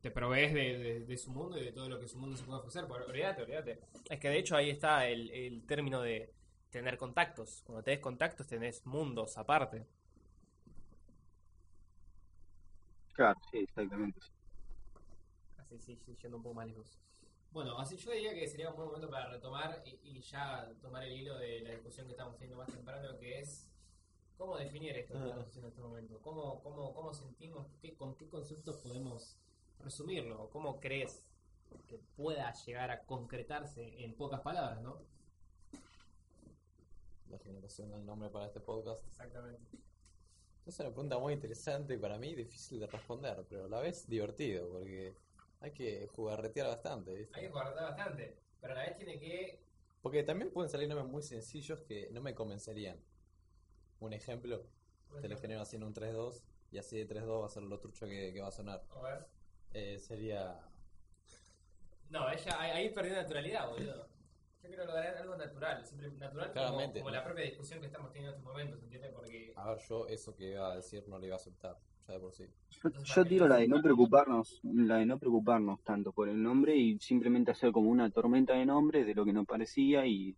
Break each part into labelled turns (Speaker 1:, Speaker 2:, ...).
Speaker 1: Te provees de, su mundo y de todo lo que su mundo se puede ofrecer. olvídate, olvídate. Es que de hecho ahí está el, término de tener contactos. Cuando tenés contactos tenés mundos aparte.
Speaker 2: Claro, sí, exactamente.
Speaker 1: Así sí, yendo un poco más lejos. Bueno, así yo diría que sería un buen momento para retomar y, ya tomar el hilo de la discusión que estamos teniendo más temprano, que es ¿Cómo definir esto que estamos en este momento? ¿Cómo, cómo, cómo sentimos? ¿Con qué conceptos podemos resumirlo? ¿Cómo crees que pueda llegar a concretarse en pocas palabras, no?
Speaker 3: La generación del nombre para este podcast.
Speaker 1: Exactamente.
Speaker 3: Es una pregunta muy interesante y para mí difícil de responder, pero a la vez divertido, porque hay que jugarretear bastante, ¿viste?
Speaker 1: Hay que jugarretear bastante, pero a la vez tiene que...
Speaker 3: Porque también pueden salir nombres muy sencillos que no me convencerían un ejemplo, te lo genero haciendo un 3-2 y así de 3-2 va a ser lo trucho que, va a sonar.
Speaker 1: A ver.
Speaker 3: Eh, sería.
Speaker 1: No, ella ahí perdió naturalidad, boludo. Yo quiero lograr algo natural, siempre natural como, como, la propia discusión que estamos teniendo en estos momentos, ¿entiendes? Porque...
Speaker 3: A ver, yo eso que iba a decir no lo iba a aceptar, ya de por sí.
Speaker 2: Yo, tiro la de no preocuparnos, la de no preocuparnos tanto por el nombre y simplemente hacer como una tormenta de nombres de lo que nos parecía y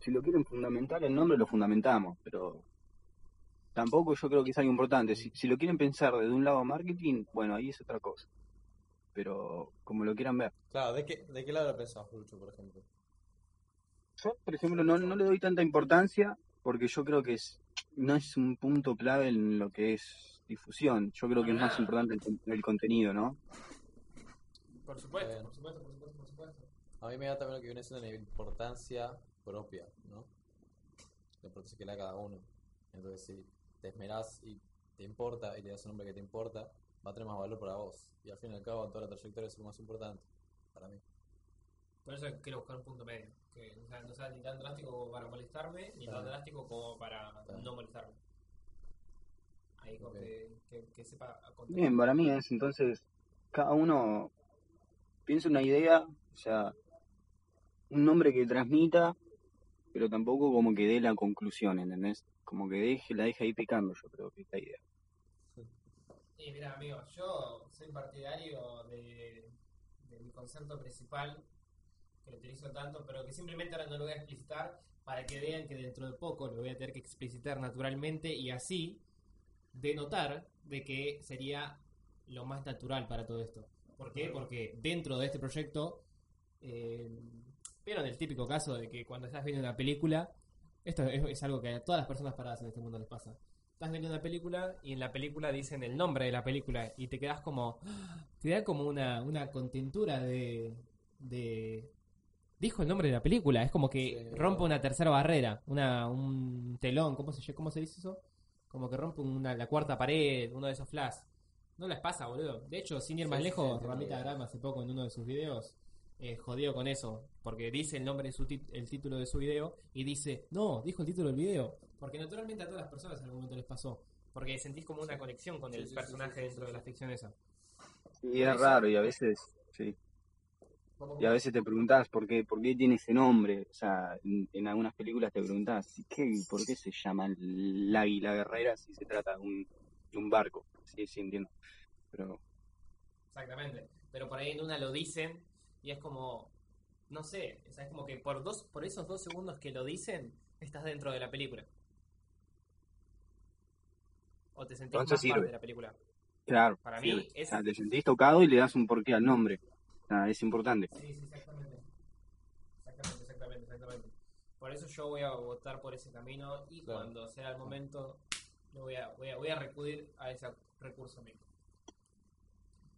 Speaker 2: si lo quieren fundamentar el nombre lo fundamentamos, pero tampoco yo creo que es algo importante. Si, si lo quieren pensar desde un lado marketing, bueno, ahí es otra cosa. Pero como lo quieran ver.
Speaker 3: Claro, ¿de qué, de qué lado lo pensás, Lucho, por ejemplo?
Speaker 2: Yo, por ejemplo, no, no le doy tanta importancia porque yo creo que es, no es un punto clave en lo que es difusión. Yo creo que es más importante el, contenido, ¿no?
Speaker 1: Por supuesto, por supuesto, por supuesto, por supuesto.
Speaker 3: A mí me da también lo que viene siendo la importancia propia, ¿no? La importancia que le da cada uno. Entonces, sí te esmerás y te importa y le das un nombre que te importa, va a tener más valor para vos. Y al fin y al cabo, toda la trayectoria es lo más importante para mí.
Speaker 1: Por eso quiero buscar un punto medio. Que no sea, ni tan drástico como para molestarme, ni tan drástico como para no molestarme. Ahí que, que, sepa
Speaker 2: Bien, para mí es entonces, cada uno piensa una idea, o sea, un nombre que transmita, pero tampoco como que dé la conclusión, ¿entendés? Como que deje, la deja ahí picando, yo creo que es la idea.
Speaker 1: Y mira, amigo, yo soy partidario de, mi concepto principal, que lo utilizo tanto, pero que simplemente ahora no lo voy a explicitar para que vean que dentro de poco lo voy a tener que explicitar naturalmente y así denotar de que sería lo más natural para todo esto. ¿Por qué? Porque dentro de este proyecto, eh, vieron el típico caso de que cuando estás viendo una película, esto es, algo que a todas las personas paradas en este mundo les pasa. Estás viendo una película y en la película dicen el nombre de la película y te quedas como. Te da como una, una contentura de, de. Dijo el nombre de la película. Es como que rompe una tercera barrera, una, un telón. ¿Cómo se, ¿Cómo se dice eso? Como que rompe una, la cuarta pared, uno de esos flash. No les pasa, boludo. De hecho, sin ir más lejos, Ramita Grama hace poco en uno de sus videos eh, jodido con eso, porque dice el nombre de su el título de su video y dice, no, dijo el título del video, porque naturalmente a todas las personas en algún momento les pasó, porque sentís como una conexión con el personaje dentro de la ficción esa.
Speaker 2: Y es raro y a veces, sí. Y a veces te preguntás por qué, por qué tiene ese nombre. O sea, en, algunas películas te preguntás, ¿qué, ¿por qué se llama el águila guerrera si se trata de un, de un barco? Sí, sí, entiendo. Pero...
Speaker 1: Exactamente. Pero por ahí en una lo dicen y es como, no sé, es como que por, dos, por esos dos segundos que lo dicen, estás dentro de la película. O te sentís más parte de la película.
Speaker 2: Claro. Para mí, es... te sentís tocado y le das un porqué al nombre. es importante.
Speaker 1: Sí, sí, exactamente. Exactamente, exactamente, exactamente. Por eso yo voy a votar por ese camino y cuando sea el momento, voy a, voy a, voy a recurrir a ese recurso mismo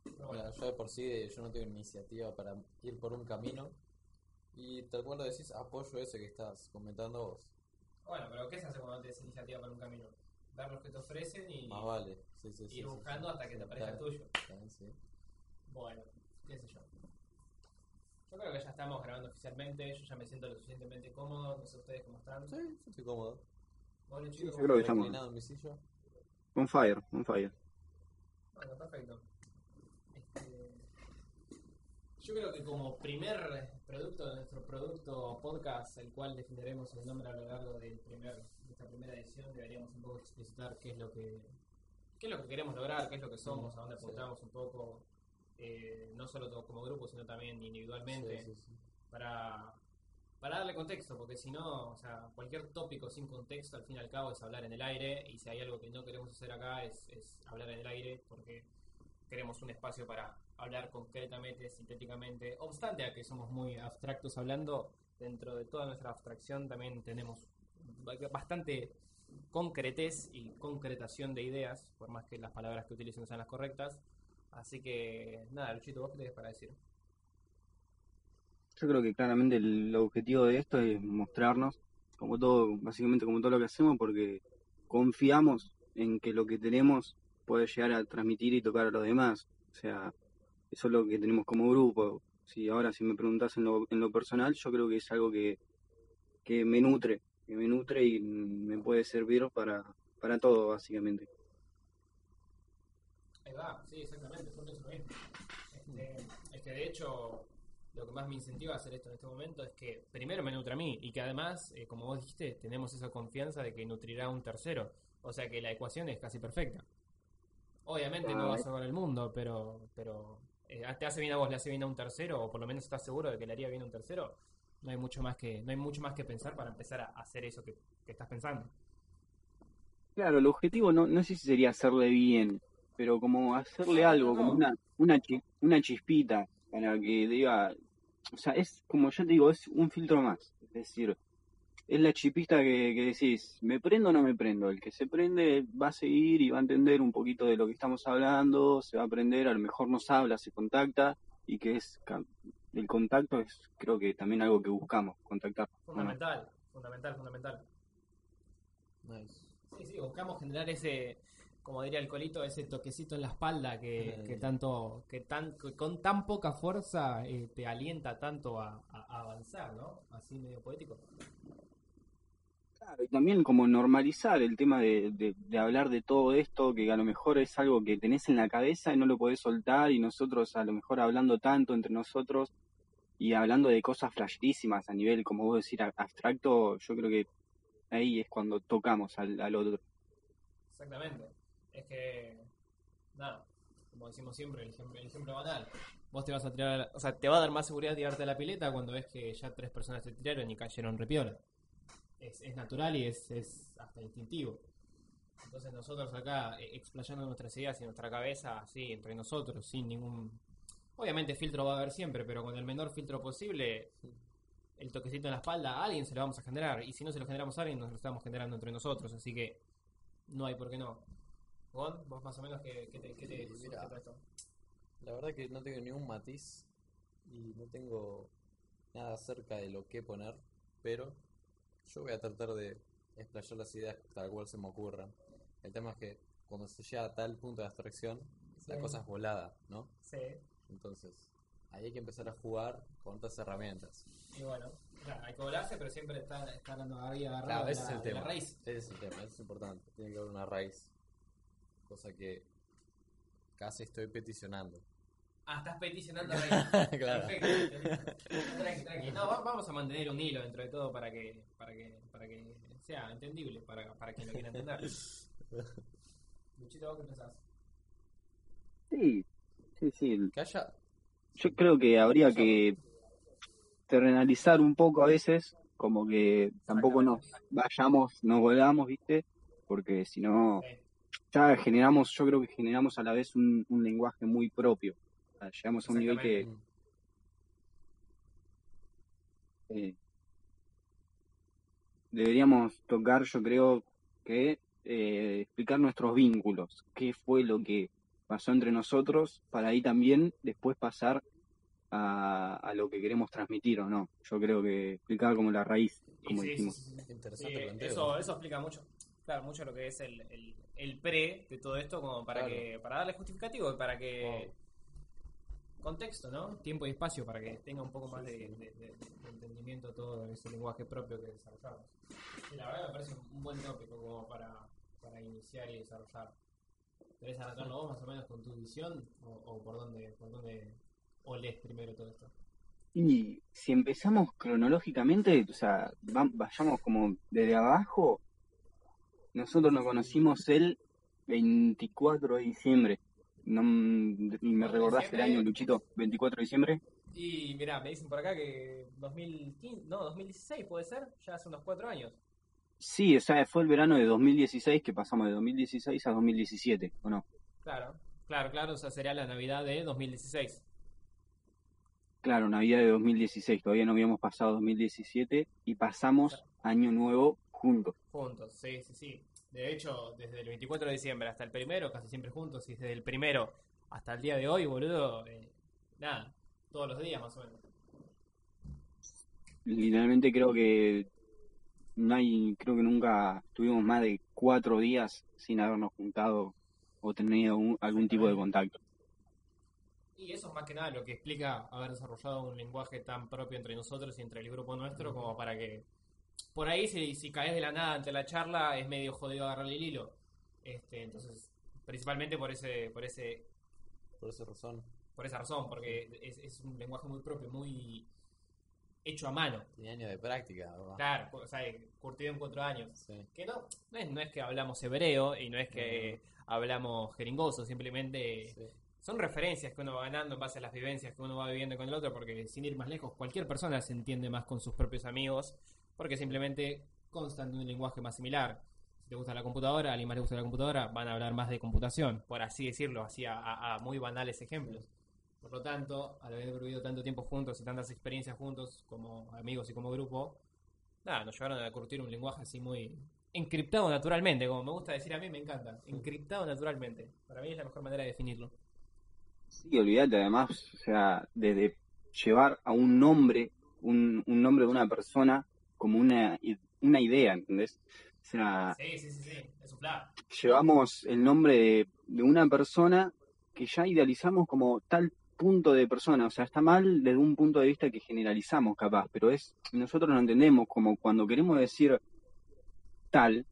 Speaker 3: yo de por sí yo no tengo iniciativa para ir por un camino y tal cual lo decís, apoyo ese que estás comentando vos.
Speaker 1: Bueno, pero ¿qué se hace cuando no tienes iniciativa para un camino? ver los que te ofrecen y
Speaker 3: Más vale. Sí, sí, sí,
Speaker 1: ir
Speaker 3: sí,
Speaker 1: buscando
Speaker 3: sí.
Speaker 1: hasta que te aparezca el tuyo.
Speaker 3: sí.
Speaker 1: Bueno, qué sé yo. Yo creo que ya estamos grabando oficialmente, yo ya me siento lo suficientemente cómodo, no sé ustedes cómo están.
Speaker 3: Sí, yo estoy cómodo.
Speaker 1: Bueno,
Speaker 2: Sí,
Speaker 1: chicos,
Speaker 2: yo creo que
Speaker 1: ¿cómo
Speaker 2: estamos-
Speaker 3: Reclinado en mi silla.
Speaker 2: On fire, on fire.
Speaker 1: Bueno, perfecto. Yo creo que como primer producto de nuestro producto podcast, el cual defenderemos el nombre a lo largo del primer, de esta primera edición, deberíamos un poco explicitar qué es lo que qué es lo que queremos lograr, qué es lo que somos, a dónde apuntamos un poco, eh, no solo to- como grupo, sino también individualmente,
Speaker 3: Sí, sí, sí.
Speaker 1: para, para darle contexto, porque si no, o sea, cualquier tópico sin contexto, al fin y al cabo, es hablar en el aire, y si hay algo que no queremos hacer acá, es, es hablar en el aire, porque queremos un espacio para hablar concretamente, sintéticamente, obstante a que somos muy abstractos hablando, dentro de toda nuestra abstracción también tenemos ba- bastante concretez y concretación de ideas, por más que las palabras que utilicen sean las correctas. Así que, nada, Luchito, ¿vos qué tenés para decir?
Speaker 2: Yo creo que claramente el objetivo de esto es mostrarnos, como todo, básicamente como todo lo que hacemos, porque confiamos en que lo que tenemos puede llegar a transmitir y tocar a los demás. O sea, eso es lo que tenemos como grupo. Si ahora si me preguntas en lo, en lo personal, yo creo que es algo que, que me nutre, que me nutre y me puede servir para, para todo, básicamente.
Speaker 1: Ahí va, sí, exactamente, mismo. Este, es que de hecho, lo que más me incentiva a hacer esto en este momento es que primero me nutre a mí y que además, eh, como vos dijiste, tenemos esa confianza de que nutrirá a un tercero. O sea que la ecuación es casi perfecta. Obviamente no va a salvar el mundo, pero, pero eh, te hace bien a vos, le hace bien a un tercero, o por lo menos estás seguro de que le haría bien a un tercero. No hay mucho más que, no hay mucho más que pensar para empezar a hacer eso que, que estás pensando.
Speaker 2: Claro, el objetivo no, no sé si sería hacerle bien, pero como hacerle algo, como una, una, chi- una chispita para que diga, o sea, es como yo te digo, es un filtro más, es decir, es la chispita que, que decís, ¿me prendo o no me prendo? El que se prende va a seguir y va a entender un poquito de lo que estamos hablando, se va a aprender, a lo mejor nos habla, se contacta, y que es, ca- el contacto es creo que también algo que buscamos, contactar.
Speaker 1: Fundamental, fundamental, fundamental.
Speaker 3: Nice.
Speaker 1: Sí, sí, buscamos generar ese, como diría el colito, ese toquecito en la espalda que, que tanto, que tan, que con tan poca fuerza eh, te alienta tanto a avanzar, ¿no? Así medio poético.
Speaker 2: Y también como normalizar el tema de, de- hablar de todo esto, que a lo mejor es algo que tenés en la cabeza y no lo podés soltar, y nosotros a lo mejor hablando tanto entre nosotros y hablando de cosas flasherísimas a nivel, como vos decir, abstracto, yo creo que ahí es cuando tocamos al, al otro.
Speaker 1: Exactamente. Es que, nada, como decimos siempre, el ejemplo, el ejemplo banal. Vos te vas a tirar, o sea, te va a dar más seguridad tirarte a la pileta cuando ves que ya tres personas te tiraron y cayeron repiola. Es, es natural y es, es hasta instintivo. Entonces nosotros acá, eh, explayando nuestras ideas y nuestra cabeza, así, entre nosotros, sin ningún... Obviamente filtro va a haber siempre, pero con el menor filtro posible, el toquecito en la espalda a alguien se lo vamos a generar. Y si no se lo generamos a alguien, nos lo estamos generando entre nosotros. Así que no hay por qué no. Gon, vos más o menos, ¿qué, qué te, qué te
Speaker 3: Mira.
Speaker 1: surge todo esto?
Speaker 3: La verdad que no tengo ni un matiz y no tengo nada cerca de lo que poner, pero yo voy a tratar de explayar las ideas tal cual se me ocurran. El tema es que cuando se llega a tal punto de abstracción, la
Speaker 1: Sí.
Speaker 3: cosa es volada, ¿no?
Speaker 1: Sí.
Speaker 3: Entonces, ahí hay que empezar a jugar con otras herramientas.
Speaker 1: Y bueno, claro, hay que volarse, pero siempre está, está dando ahí agarrado
Speaker 3: Claro, ese
Speaker 1: la,
Speaker 3: es el
Speaker 1: la
Speaker 3: tema.
Speaker 1: raíz.
Speaker 3: Ese es el tema, eso es importante. Tiene que haber una raíz. Cosa que casi estoy peticionando.
Speaker 1: Ah, estás peticionando raíz.
Speaker 3: Claro.
Speaker 1: Perfecto. Tranqui, tranqui. No, va- vamos a mantener un hilo dentro de todo para que, para que, para que sea entendible para, para quien lo quiera entender. Luchito, ¿vos qué pensás?
Speaker 2: Sí, sí, sí.
Speaker 3: Que haya
Speaker 2: Yo creo que habría que terrenalizar un poco a veces, como que tampoco nos vayamos, nos volvamos, ¿viste? Porque si no,
Speaker 1: Sí.
Speaker 2: ya generamos, yo creo que generamos a la vez un, un lenguaje muy propio. Sea, llegamos a un nivel que eh, deberíamos tocar, yo creo que eh, explicar nuestros vínculos, qué fue lo que pasó entre nosotros, para ahí también después pasar a, a lo que queremos transmitir o no. Yo creo que explicar como la raíz, como
Speaker 1: sí,
Speaker 2: dijimos.
Speaker 1: sí, sí.
Speaker 3: interesante
Speaker 1: Sí,
Speaker 3: planteo.
Speaker 1: eso, eso explica mucho. Claro, mucho lo que es el, el, el pre de todo esto, como para
Speaker 3: Claro.
Speaker 1: que para darle justificativo y para que. Contexto, ¿no? Tiempo y espacio para que tenga un poco más de, de- de- de entendimiento todo ese lenguaje propio que desarrollamos. Y la verdad me parece un buen tópico como para, para iniciar y desarrollar. ¿Querés arrancarlo vos más o menos con tu visión? ¿O, o por dónde por dónde olés primero todo esto?
Speaker 2: Y si empezamos cronológicamente, o sea, va- vayamos como desde abajo, nosotros nos conocimos el 24 de diciembre. No, m- y me
Speaker 1: 24 de
Speaker 2: recordás el año, Luchito, 24 de diciembre.
Speaker 1: Y mirá, me dicen por acá que 2015, no, 2016 puede ser, ya hace unos cuatro años.
Speaker 2: Sí, o sea, fue el verano de 2016 que pasamos de 2016 a 2017, ¿o no?
Speaker 1: Claro, claro, claro, o sea, sería la Navidad de 2016.
Speaker 2: Claro, Navidad de 2016, todavía no habíamos pasado 2017 y pasamos Año Nuevo juntos.
Speaker 1: Juntos, sí, sí, sí. De hecho, desde el 24 de diciembre hasta el primero, casi siempre juntos, y desde el primero hasta el día de hoy, boludo, eh, nada, todos los días más o menos.
Speaker 2: Literalmente creo que no hay, creo que nunca tuvimos más de cuatro días sin habernos juntado o tenido un- algún tipo de contacto.
Speaker 1: Y eso es más que nada lo que explica haber desarrollado un lenguaje tan propio entre nosotros y entre el grupo nuestro, como para que por ahí si, si caes de la nada ante la charla es medio jodido agarrarle el hilo. Este, entonces, principalmente por ese, por ese,
Speaker 3: Por esa razón.
Speaker 1: por esa razón, porque es, es un lenguaje muy propio, muy hecho a mano.
Speaker 3: Tiene años de práctica. ¿verdad?
Speaker 1: Claro, o sea, curtido en cuatro años.
Speaker 3: Sí.
Speaker 1: Que no, no es, no es que hablamos hebreo y no es que hablamos jeringoso, simplemente
Speaker 3: Sí.
Speaker 1: son referencias que uno va ganando en base a las vivencias que uno va viviendo con el otro, porque sin ir más lejos, cualquier persona se entiende más con sus propios amigos, porque simplemente constan de un lenguaje más similar. Si te gusta la computadora, a alguien más le gusta la computadora, van a hablar más de computación, por así decirlo, así a, a- a muy banales ejemplos. Por lo tanto, al haber vivido tanto tiempo juntos y tantas experiencias juntos como amigos y como grupo, nada, nos llevaron a curtir un lenguaje así muy encriptado naturalmente, como me gusta decir a mí, me encanta, encriptado naturalmente. Para mí es la mejor manera de definirlo.
Speaker 2: Sí, olvídate además, o sea, desde llevar a un nombre, un, un nombre de una persona como una, una idea, ¿entendés? O sea,
Speaker 1: Sí, sí, sí, sí, es un plan.
Speaker 2: llevamos el nombre de, de una persona que ya idealizamos como tal punto de persona, o sea, está mal desde un punto de vista que generalizamos capaz, pero es, nosotros lo entendemos como cuando queremos decir tal,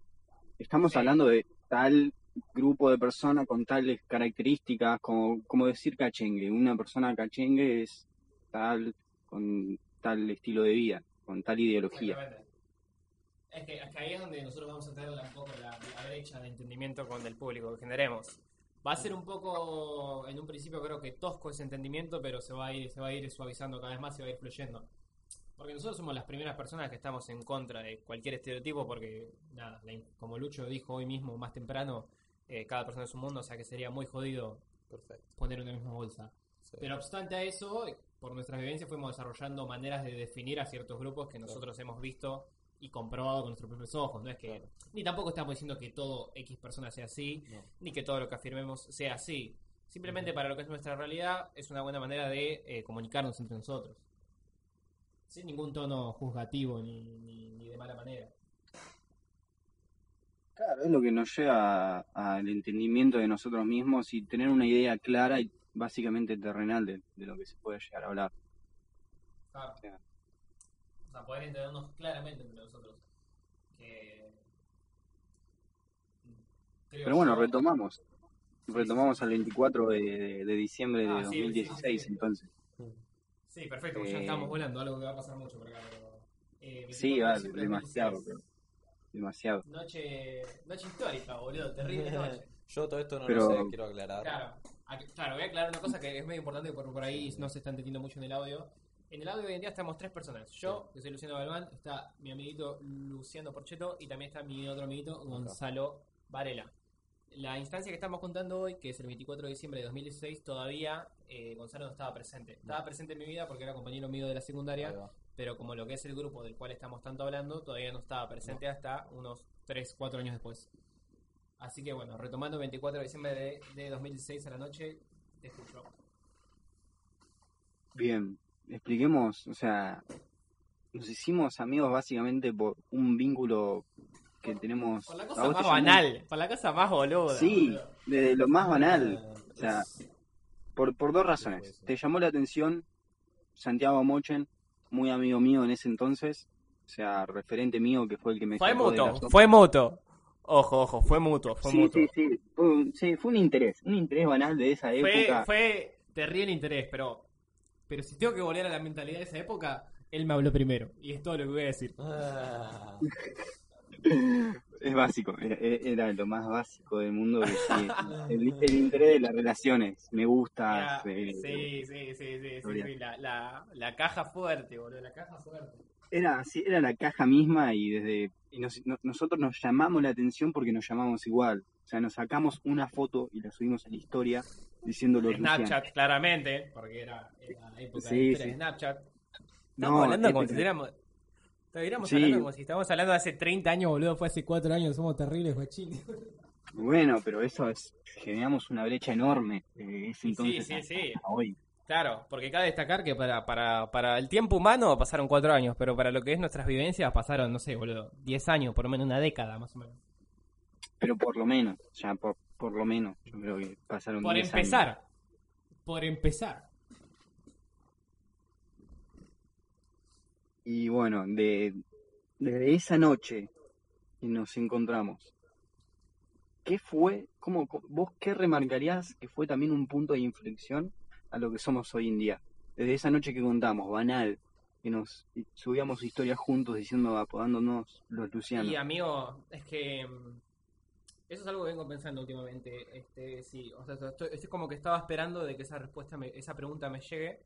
Speaker 2: estamos
Speaker 1: Sí.
Speaker 2: hablando de tal grupo de personas con tales características, como, como decir cachengue, una persona cachengue es tal, con tal estilo de vida, con tal ideología.
Speaker 1: Es que, es que ahí es donde nosotros vamos a tener un poco la, la brecha de entendimiento con el público que generemos. Va a ser un poco, en un principio creo que tosco ese entendimiento, pero se va a ir, se va a ir suavizando cada vez más, se va a ir fluyendo. Porque nosotros somos las primeras personas que estamos en contra de cualquier estereotipo, porque, nada, la como Lucho dijo hoy mismo, más temprano, eh, cada persona es un mundo, o sea que sería muy jodido
Speaker 3: Perfecto.
Speaker 1: poner en la misma bolsa.
Speaker 3: Sí.
Speaker 1: Pero obstante a eso, por nuestras vivencias fuimos desarrollando maneras de definir a ciertos grupos que nosotros hemos visto y comprobado con nuestros propios ojos. No es que
Speaker 3: Claro.
Speaker 1: ni tampoco estamos diciendo que todo X persona sea así,
Speaker 3: No.
Speaker 1: ni que todo lo que afirmemos sea así. Simplemente para lo que es nuestra realidad es una buena manera de eh, comunicarnos entre nosotros. Sin ningún tono juzgativo ni, ni, ni de mala manera.
Speaker 2: Claro, es lo que nos lleva a- al entendimiento de nosotros mismos y tener una idea clara y básicamente terrenal de, de lo que se puede llegar a hablar.
Speaker 1: Claro.
Speaker 2: O sea,
Speaker 1: O sea, poder entendernos claramente entre nosotros. Que...
Speaker 2: Pero bueno, retomamos. Retomamos al 24 de, de- de diciembre de
Speaker 1: Ah, sí, sí,
Speaker 2: 2016,
Speaker 1: sí,
Speaker 2: entonces.
Speaker 1: Sí, perfecto, ya
Speaker 2: Eh,
Speaker 1: estamos volando, algo que va a pasar mucho por acá. Pero, eh, 24
Speaker 2: Sí,
Speaker 1: de
Speaker 2: va,
Speaker 1: de
Speaker 2: demasiado,
Speaker 1: 2016.
Speaker 2: demasiado.
Speaker 1: Noche, noche histórica, boludo, terrible noche.
Speaker 3: Yo todo esto no
Speaker 2: Pero-
Speaker 3: lo sé, quiero aclarar.
Speaker 1: Claro, aquí- claro, voy a aclarar una cosa que es medio importante porque por ahí no se está entendiendo mucho en el audio. En el audio hoy en día estamos tres personas. Yo, que soy Luciano Galván, está mi amiguito Luciano Porcheto y también está mi otro amiguito Gonzalo Varela. La instancia que estamos contando hoy, que es el 24 de diciembre de 2016, todavía eh, Gonzalo no estaba presente. Estaba presente en mi vida porque era compañero mío de la secundaria, pero como lo que es el grupo del cual estamos tanto hablando, todavía no estaba presente hasta unos 3, 4 años después. Así que bueno, retomando 24 de diciembre de, de 2016 a la noche, te escucho.
Speaker 2: Bien, expliquemos, o sea, nos hicimos amigos básicamente por un vínculo que tenemos.
Speaker 1: Por la cosa más banal, por la cosa más boluda.
Speaker 2: Sí,
Speaker 1: boludo.
Speaker 2: desde lo más banal.
Speaker 3: Eh,
Speaker 2: O sea, por, por dos razones. Te llamó la atención Santiago Mochen, muy amigo mío en ese entonces. O sea, referente mío que fue el que me
Speaker 1: Fue
Speaker 2: sopa.
Speaker 1: fue mutuo. Ojo, ojo, fue mutuo, fue
Speaker 2: Sí,
Speaker 1: mutuo.
Speaker 2: sí, sí. Fue, un- sí, fue un interés. Un interés banal de esa
Speaker 1: Fue,
Speaker 2: época.
Speaker 1: fue terrible interés, pero, pero si tengo que volver a la mentalidad de esa época, él me habló primero. Y es todo lo que voy a decir.
Speaker 3: Ah,
Speaker 2: Es básico. Era, era lo más básico del mundo. que sí, el, el interés de las relaciones. Me gusta.
Speaker 1: Era- sí, sí, sí, sí, sí, sí, la, la, la caja fuerte, boludo, la caja fuerte.
Speaker 2: Era así, era la caja misma y desde y nos- no- nosotros nos llamamos la atención porque nos llamamos igual. O sea, nos sacamos una foto y la subimos a la historia diciendo los
Speaker 1: Snapchat, claramente, porque era, era época
Speaker 2: Sí,
Speaker 1: de,
Speaker 2: sí.
Speaker 1: Snapchat. Estamos
Speaker 2: No,
Speaker 1: hablando como si estuviéramos... Estuviéramos
Speaker 2: Sí.
Speaker 1: hablando como si estábamos hablando de hace 30 años, boludo, fue hace 4 años, somos terribles, guachines.
Speaker 2: Bueno, pero eso es, generamos una brecha enorme de ese
Speaker 1: Sí,
Speaker 2: entonces
Speaker 1: sí,
Speaker 2: a-
Speaker 1: sí.
Speaker 2: a hoy.
Speaker 1: Claro, porque cabe destacar que para, para, para el tiempo humano pasaron 4 años, pero para lo que es nuestras vivencias pasaron, no sé, boludo, 10 años, por lo menos una década más o menos.
Speaker 2: Pero por lo menos, ya por, por lo menos, yo creo que pasaron
Speaker 1: Por
Speaker 2: 10 años.
Speaker 1: empezar, por empezar.
Speaker 2: Y bueno, de, desde esa noche que nos encontramos, ¿qué fue, cómo, vos qué remarcarías que fue también un punto de inflexión a lo que somos hoy en día? Desde esa noche que contamos, banal, que nos subíamos historias juntos diciendo, apodándonos los Lucianos.
Speaker 1: Y amigo, es que mm, eso es algo que vengo pensando últimamente. Este, sí, o sea, estoy, estoy como que estaba esperando de que esa respuesta, me- esa pregunta me llegue,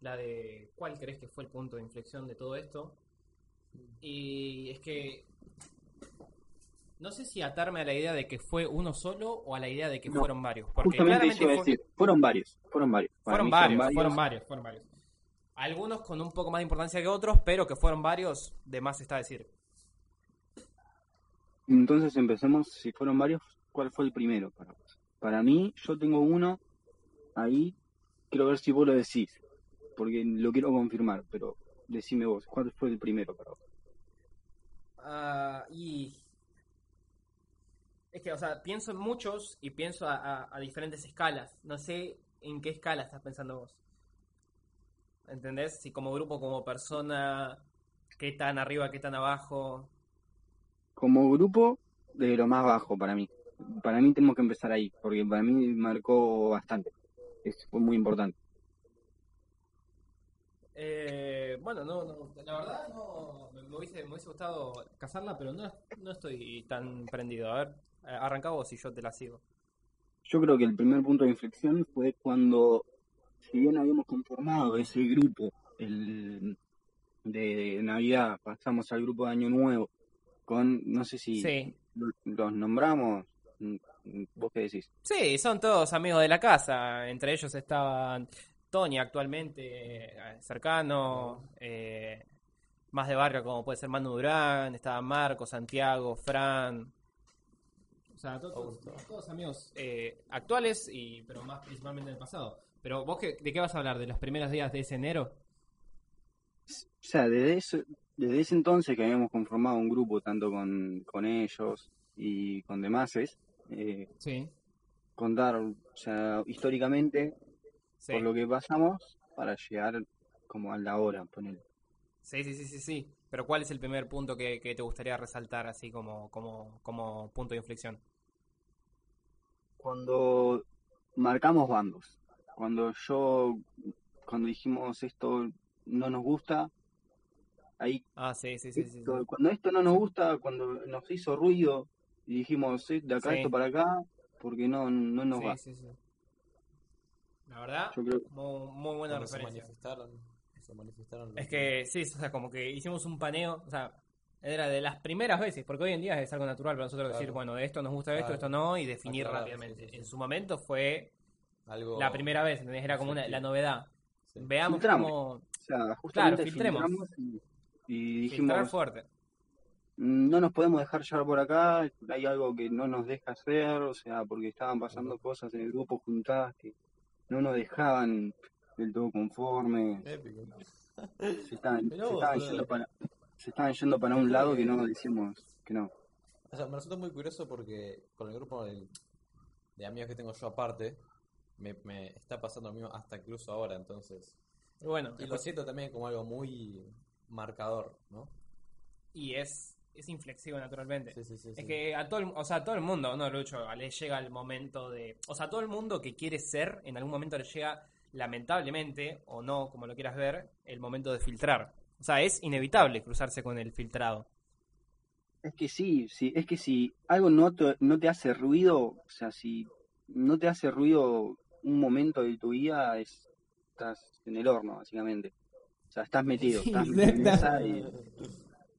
Speaker 1: la de cuál crees que fue el punto de inflexión de todo esto. Y es que no sé si atarme a la idea de que fue uno solo o a la idea de que
Speaker 2: No,
Speaker 1: fueron varios, porque claramente
Speaker 2: eso iba a
Speaker 1: fue-
Speaker 2: decir, fueron varios, fueron varios,
Speaker 1: fueron varios, fueron varios. Algunos con un poco más de importancia que otros, pero que fueron varios, de más está decir.
Speaker 2: Entonces empecemos, si fueron varios, ¿cuál fue el primero para vos? Para mí, yo tengo uno ahí, quiero ver si vos lo decís, porque lo quiero confirmar, pero decime vos, ¿cuál fue el primero para vos?
Speaker 1: Ah, y es que, o sea, pienso en muchos y pienso a, a- a diferentes escalas. No sé en qué escala estás pensando vos. ¿Entendés? Si como grupo, como persona, qué tan arriba, qué tan abajo.
Speaker 2: Como grupo, de lo más bajo para mí. Para mí tenemos que empezar ahí, porque para mí marcó bastante. Es, fue muy importante.
Speaker 1: Eh, bueno, no, no, la verdad no, me, me hubiese, me hubiese gustado casarla, pero no, no estoy tan prendido. A ver, arranca vos y yo te la sigo.
Speaker 2: Yo creo que el primer punto de inflexión fue cuando, si bien habíamos conformado ese grupo el, de Navidad, pasamos al grupo de Año Nuevo, con, no sé si
Speaker 1: Sí.
Speaker 2: los nombramos, vos qué decís.
Speaker 1: Sí, son todos amigos de la casa. Entre ellos estaban Tony actualmente eh, cercano, eh, más de barrio como puede ser Manu Durán, estaba Marco, Santiago, Fran. O sea, to- to-
Speaker 3: Augusto.
Speaker 1: todos, amigos eh, actuales, y pero más principalmente del pasado. Pero vos, qué- ¿de qué vas a hablar? ¿De los primeros días de ese enero?
Speaker 2: O sea, desde ese, desde ese entonces que habíamos conformado un grupo tanto con, con ellos y con demás, eh,
Speaker 1: Sí.
Speaker 2: contar, o sea, históricamente
Speaker 1: Sí.
Speaker 2: por lo que pasamos para llegar como a la hora, poner.
Speaker 1: Sí, sí, sí, sí, sí. Pero ¿cuál es el primer punto que, que te gustaría resaltar así como, como, como punto de inflexión?
Speaker 2: Cuando marcamos bandos, cuando yo, cuando dijimos esto no nos gusta, ahí,
Speaker 1: Ah, sí, sí, sí, sí.
Speaker 2: cuando esto no nos gusta, cuando nos hizo ruido y dijimos "Sí, de acá
Speaker 1: Sí.
Speaker 2: esto para acá, porque no, no nos
Speaker 1: Sí,
Speaker 2: va.
Speaker 1: sí, sí. La verdad,
Speaker 2: Yo creo
Speaker 1: muy, muy buena
Speaker 3: se
Speaker 1: referencia.
Speaker 3: manifestaron, se manifestaron los-
Speaker 1: Es que sí, o sea, como que hicimos un paneo, o sea, era de las primeras veces, porque hoy en día es algo natural para nosotros decir,
Speaker 3: Claro.
Speaker 1: bueno, de esto nos gusta esto,
Speaker 3: Claro.
Speaker 1: esto no, y definir
Speaker 3: Aclarar,
Speaker 1: rápidamente.
Speaker 3: sí, sí, sí.
Speaker 1: En su momento fue
Speaker 3: algo
Speaker 1: la primera vez, ¿entendés? Era como una, la novedad.
Speaker 3: Sí.
Speaker 1: Veamos
Speaker 2: Filtramos.
Speaker 1: cómo
Speaker 2: O sea, justamente
Speaker 1: filtremos.
Speaker 2: filtramos y, y
Speaker 1: filtrar
Speaker 2: dijimos,
Speaker 1: fuerte.
Speaker 2: no nos podemos dejar llevar por acá, hay algo que no nos deja hacer, o sea, porque estaban pasando cosas en el grupo juntadas que no nos dejaban del todo conformes,
Speaker 3: Épico.
Speaker 2: se estaban, se estaban yendo para, se estaban yendo para un lado que no decimos que no.
Speaker 3: O sea, me resulta muy curioso porque con el grupo de amigos que tengo yo aparte, me, me está pasando lo mismo hasta incluso ahora, entonces.
Speaker 1: Y bueno,
Speaker 3: Y lo siento también como algo muy marcador, ¿no?
Speaker 1: y es, es inflexivo naturalmente.
Speaker 3: Sí, sí, sí.
Speaker 1: Es
Speaker 3: sí.
Speaker 1: que a todo, el, o sea, a todo el mundo, ¿no, Lucho? Le llega el momento de... O sea, a todo el mundo que quiere ser, en algún momento le llega, lamentablemente, o no, como lo quieras ver, el momento de filtrar. O sea, es inevitable cruzarse con el filtrado.
Speaker 2: Es que sí, sí, es que si algo no te, no te hace ruido, o sea, si no te hace ruido un momento de tu vida, es, estás en el horno, básicamente. O sea, estás metido,
Speaker 1: Sí,
Speaker 2: estás metido y-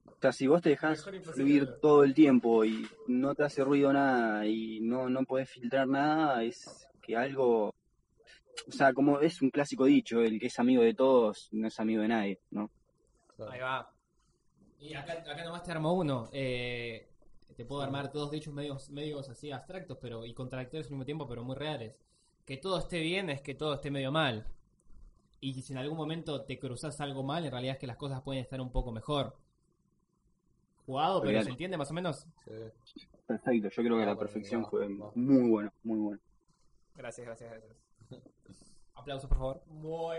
Speaker 2: o sea, si vos te dejás fluir todo el tiempo y no te hace ruido nada y no, no podés filtrar nada, es que algo, o sea, como es un clásico dicho, el que es amigo de todos no es amigo de nadie, ¿no?
Speaker 1: Ahí va. Y acá, acá nomás te armo uno. Eh, te puedo armar todos dichos medios, medios así abstractos pero y contradictorios al mismo tiempo, pero muy reales. Que todo esté bien es que todo esté medio mal. Y si en algún momento te cruzas algo mal, en realidad es que las cosas pueden estar un poco mejor. Jugado, pero
Speaker 2: Real.
Speaker 1: ¿se entiende más o menos?
Speaker 3: Sí.
Speaker 2: Perfecto, yo creo que
Speaker 3: Ah,
Speaker 2: la perfección fue muy bueno, muy bueno.
Speaker 1: Gracias, gracias, gracias. Aplausos, por favor. Muy.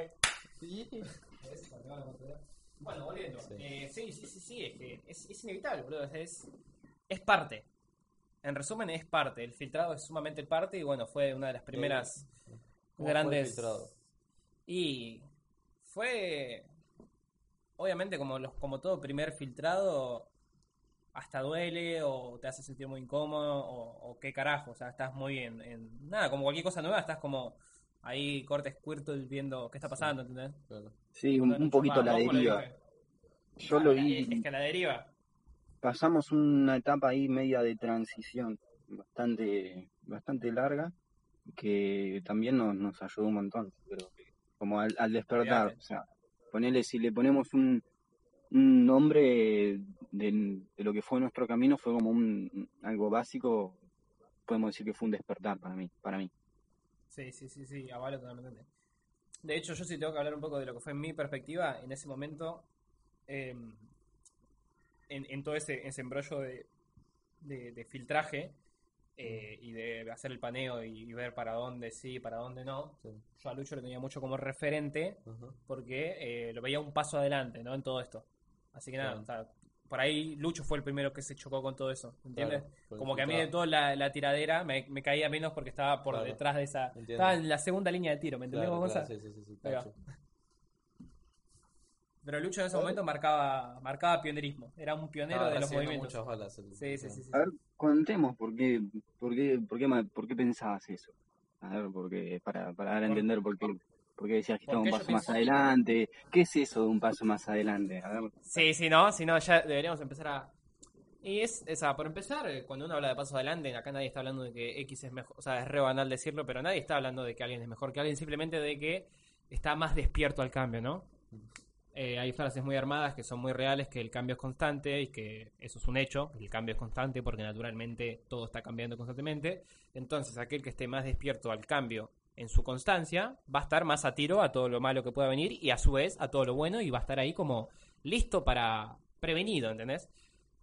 Speaker 1: Bueno, volviendo.
Speaker 3: Sí.
Speaker 1: Eh, sí, sí, sí, sí, es que es, es inevitable, boludo. Es, es parte. En resumen, es parte. El filtrado es sumamente parte y bueno, fue una de las primeras
Speaker 3: ¿Cómo fue
Speaker 1: grandes.
Speaker 3: filtrado?
Speaker 1: Y fue. Obviamente, como, los, como todo primer filtrado, hasta duele o te hace sentir muy incómodo o, o qué carajo. O sea, estás muy en, en- Nada, como cualquier cosa nueva, estás como ahí corte Squirtle viendo qué está pasando, ¿entendés?
Speaker 2: Sí, un, un poquito la deriva. Yo
Speaker 1: Ah,
Speaker 2: lo
Speaker 1: la-
Speaker 2: vi,
Speaker 1: Es que la deriva.
Speaker 2: pasamos una etapa ahí media de transición bastante, bastante larga, que también nos, nos ayudó un montón, pero como al, al despertar, o sea, ponele, si le ponemos un, un nombre de, de lo que fue nuestro camino, fue como un algo básico, podemos decir que fue un despertar para mí, para mí.
Speaker 1: Sí, sí, sí, sí, avalo totalmente. De hecho, yo sí tengo que hablar un poco de lo que fue mi perspectiva en ese momento, eh, en, en todo ese, ese embrollo de, de, de filtraje eh, y de hacer el paneo y, ver para dónde sí, para dónde no.
Speaker 3: Sí.
Speaker 1: Yo a Lucho lo tenía mucho como referente porque eh, lo veía un paso adelante, ¿no? En todo esto. Así que nada, o sea, por ahí Lucho fue el primero que se chocó con todo eso, ¿entiendes?
Speaker 3: Claro,
Speaker 1: Como que a mí de toda la, la tiradera me, me caía menos porque estaba por
Speaker 3: Claro.
Speaker 1: detrás de esa...
Speaker 3: Entiendo.
Speaker 1: Estaba en la segunda línea de tiro, ¿me entendés,
Speaker 3: Claro,
Speaker 1: Gonza?
Speaker 3: claro, sí, sí, sí.
Speaker 1: Pero Lucho en ese momento marcaba, marcaba pionerismo. Era un pionero
Speaker 3: Estaba
Speaker 1: de los movimientos.
Speaker 3: muchas balas el-
Speaker 1: Sí, sí, sí. sí.
Speaker 2: A ver, contemos por qué, por qué, por qué, por qué pensabas eso. A ver, porque para, para dar a entender por qué, por qué decías que estaba un
Speaker 1: porque
Speaker 2: paso más adelante. ¿Qué es eso de un paso más adelante? A ver,
Speaker 1: Sí, sí, no, si no, ya deberíamos empezar a. Y es, esa, por empezar, eh, cuando uno habla de paso adelante, acá nadie está hablando de que X es mejor, o sea, es re banal decirlo, pero nadie está hablando de que alguien es mejor que alguien, simplemente de que está más despierto al cambio, ¿no? Eh, hay frases muy armadas que son muy reales, que el cambio es constante y que eso es un hecho, el cambio es constante porque naturalmente todo está cambiando constantemente. Entonces, aquel que esté más despierto al cambio en su constancia va a estar más a tiro a todo lo malo que pueda venir y a su vez a todo lo bueno y va a estar ahí como listo para prevenido, ¿entendés?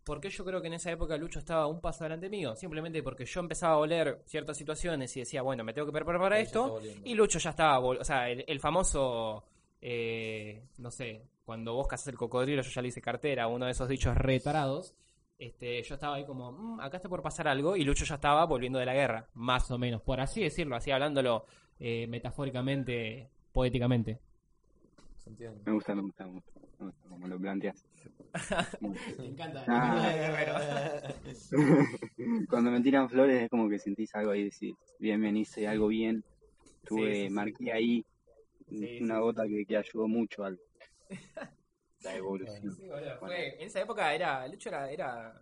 Speaker 1: Porque yo creo que en esa época Lucho estaba un paso adelante mío, simplemente porque yo empezaba a oler ciertas situaciones y decía, bueno, me tengo que preparar para esto, y Lucho ya estaba, o sea, el, el famoso, eh, no sé, cuando vos cazas el cocodrilo, yo ya le hice cartera, uno de esos dichos retarados. Este, yo estaba ahí como, "Mm, acá está por pasar algo, y Lucho ya estaba volviendo de la guerra, más o menos, por así decirlo, así hablándolo eh, metafóricamente, poéticamente.
Speaker 2: Me gusta, me gusta, me gusta, me gusta como lo planteas.
Speaker 1: Me encanta,
Speaker 2: Ah.
Speaker 1: de guerrero.
Speaker 2: Cuando me tiran flores es como que sentís algo ahí y decís, bien, bien, hice algo bien. Tuve,
Speaker 1: Sí, sí, sí.
Speaker 2: marqué ahí
Speaker 1: Sí,
Speaker 2: una
Speaker 1: sí.
Speaker 2: gota que, que ayudó mucho al, la evolución.
Speaker 1: Sí, boludo, fue- en esa época era, Lucho era, era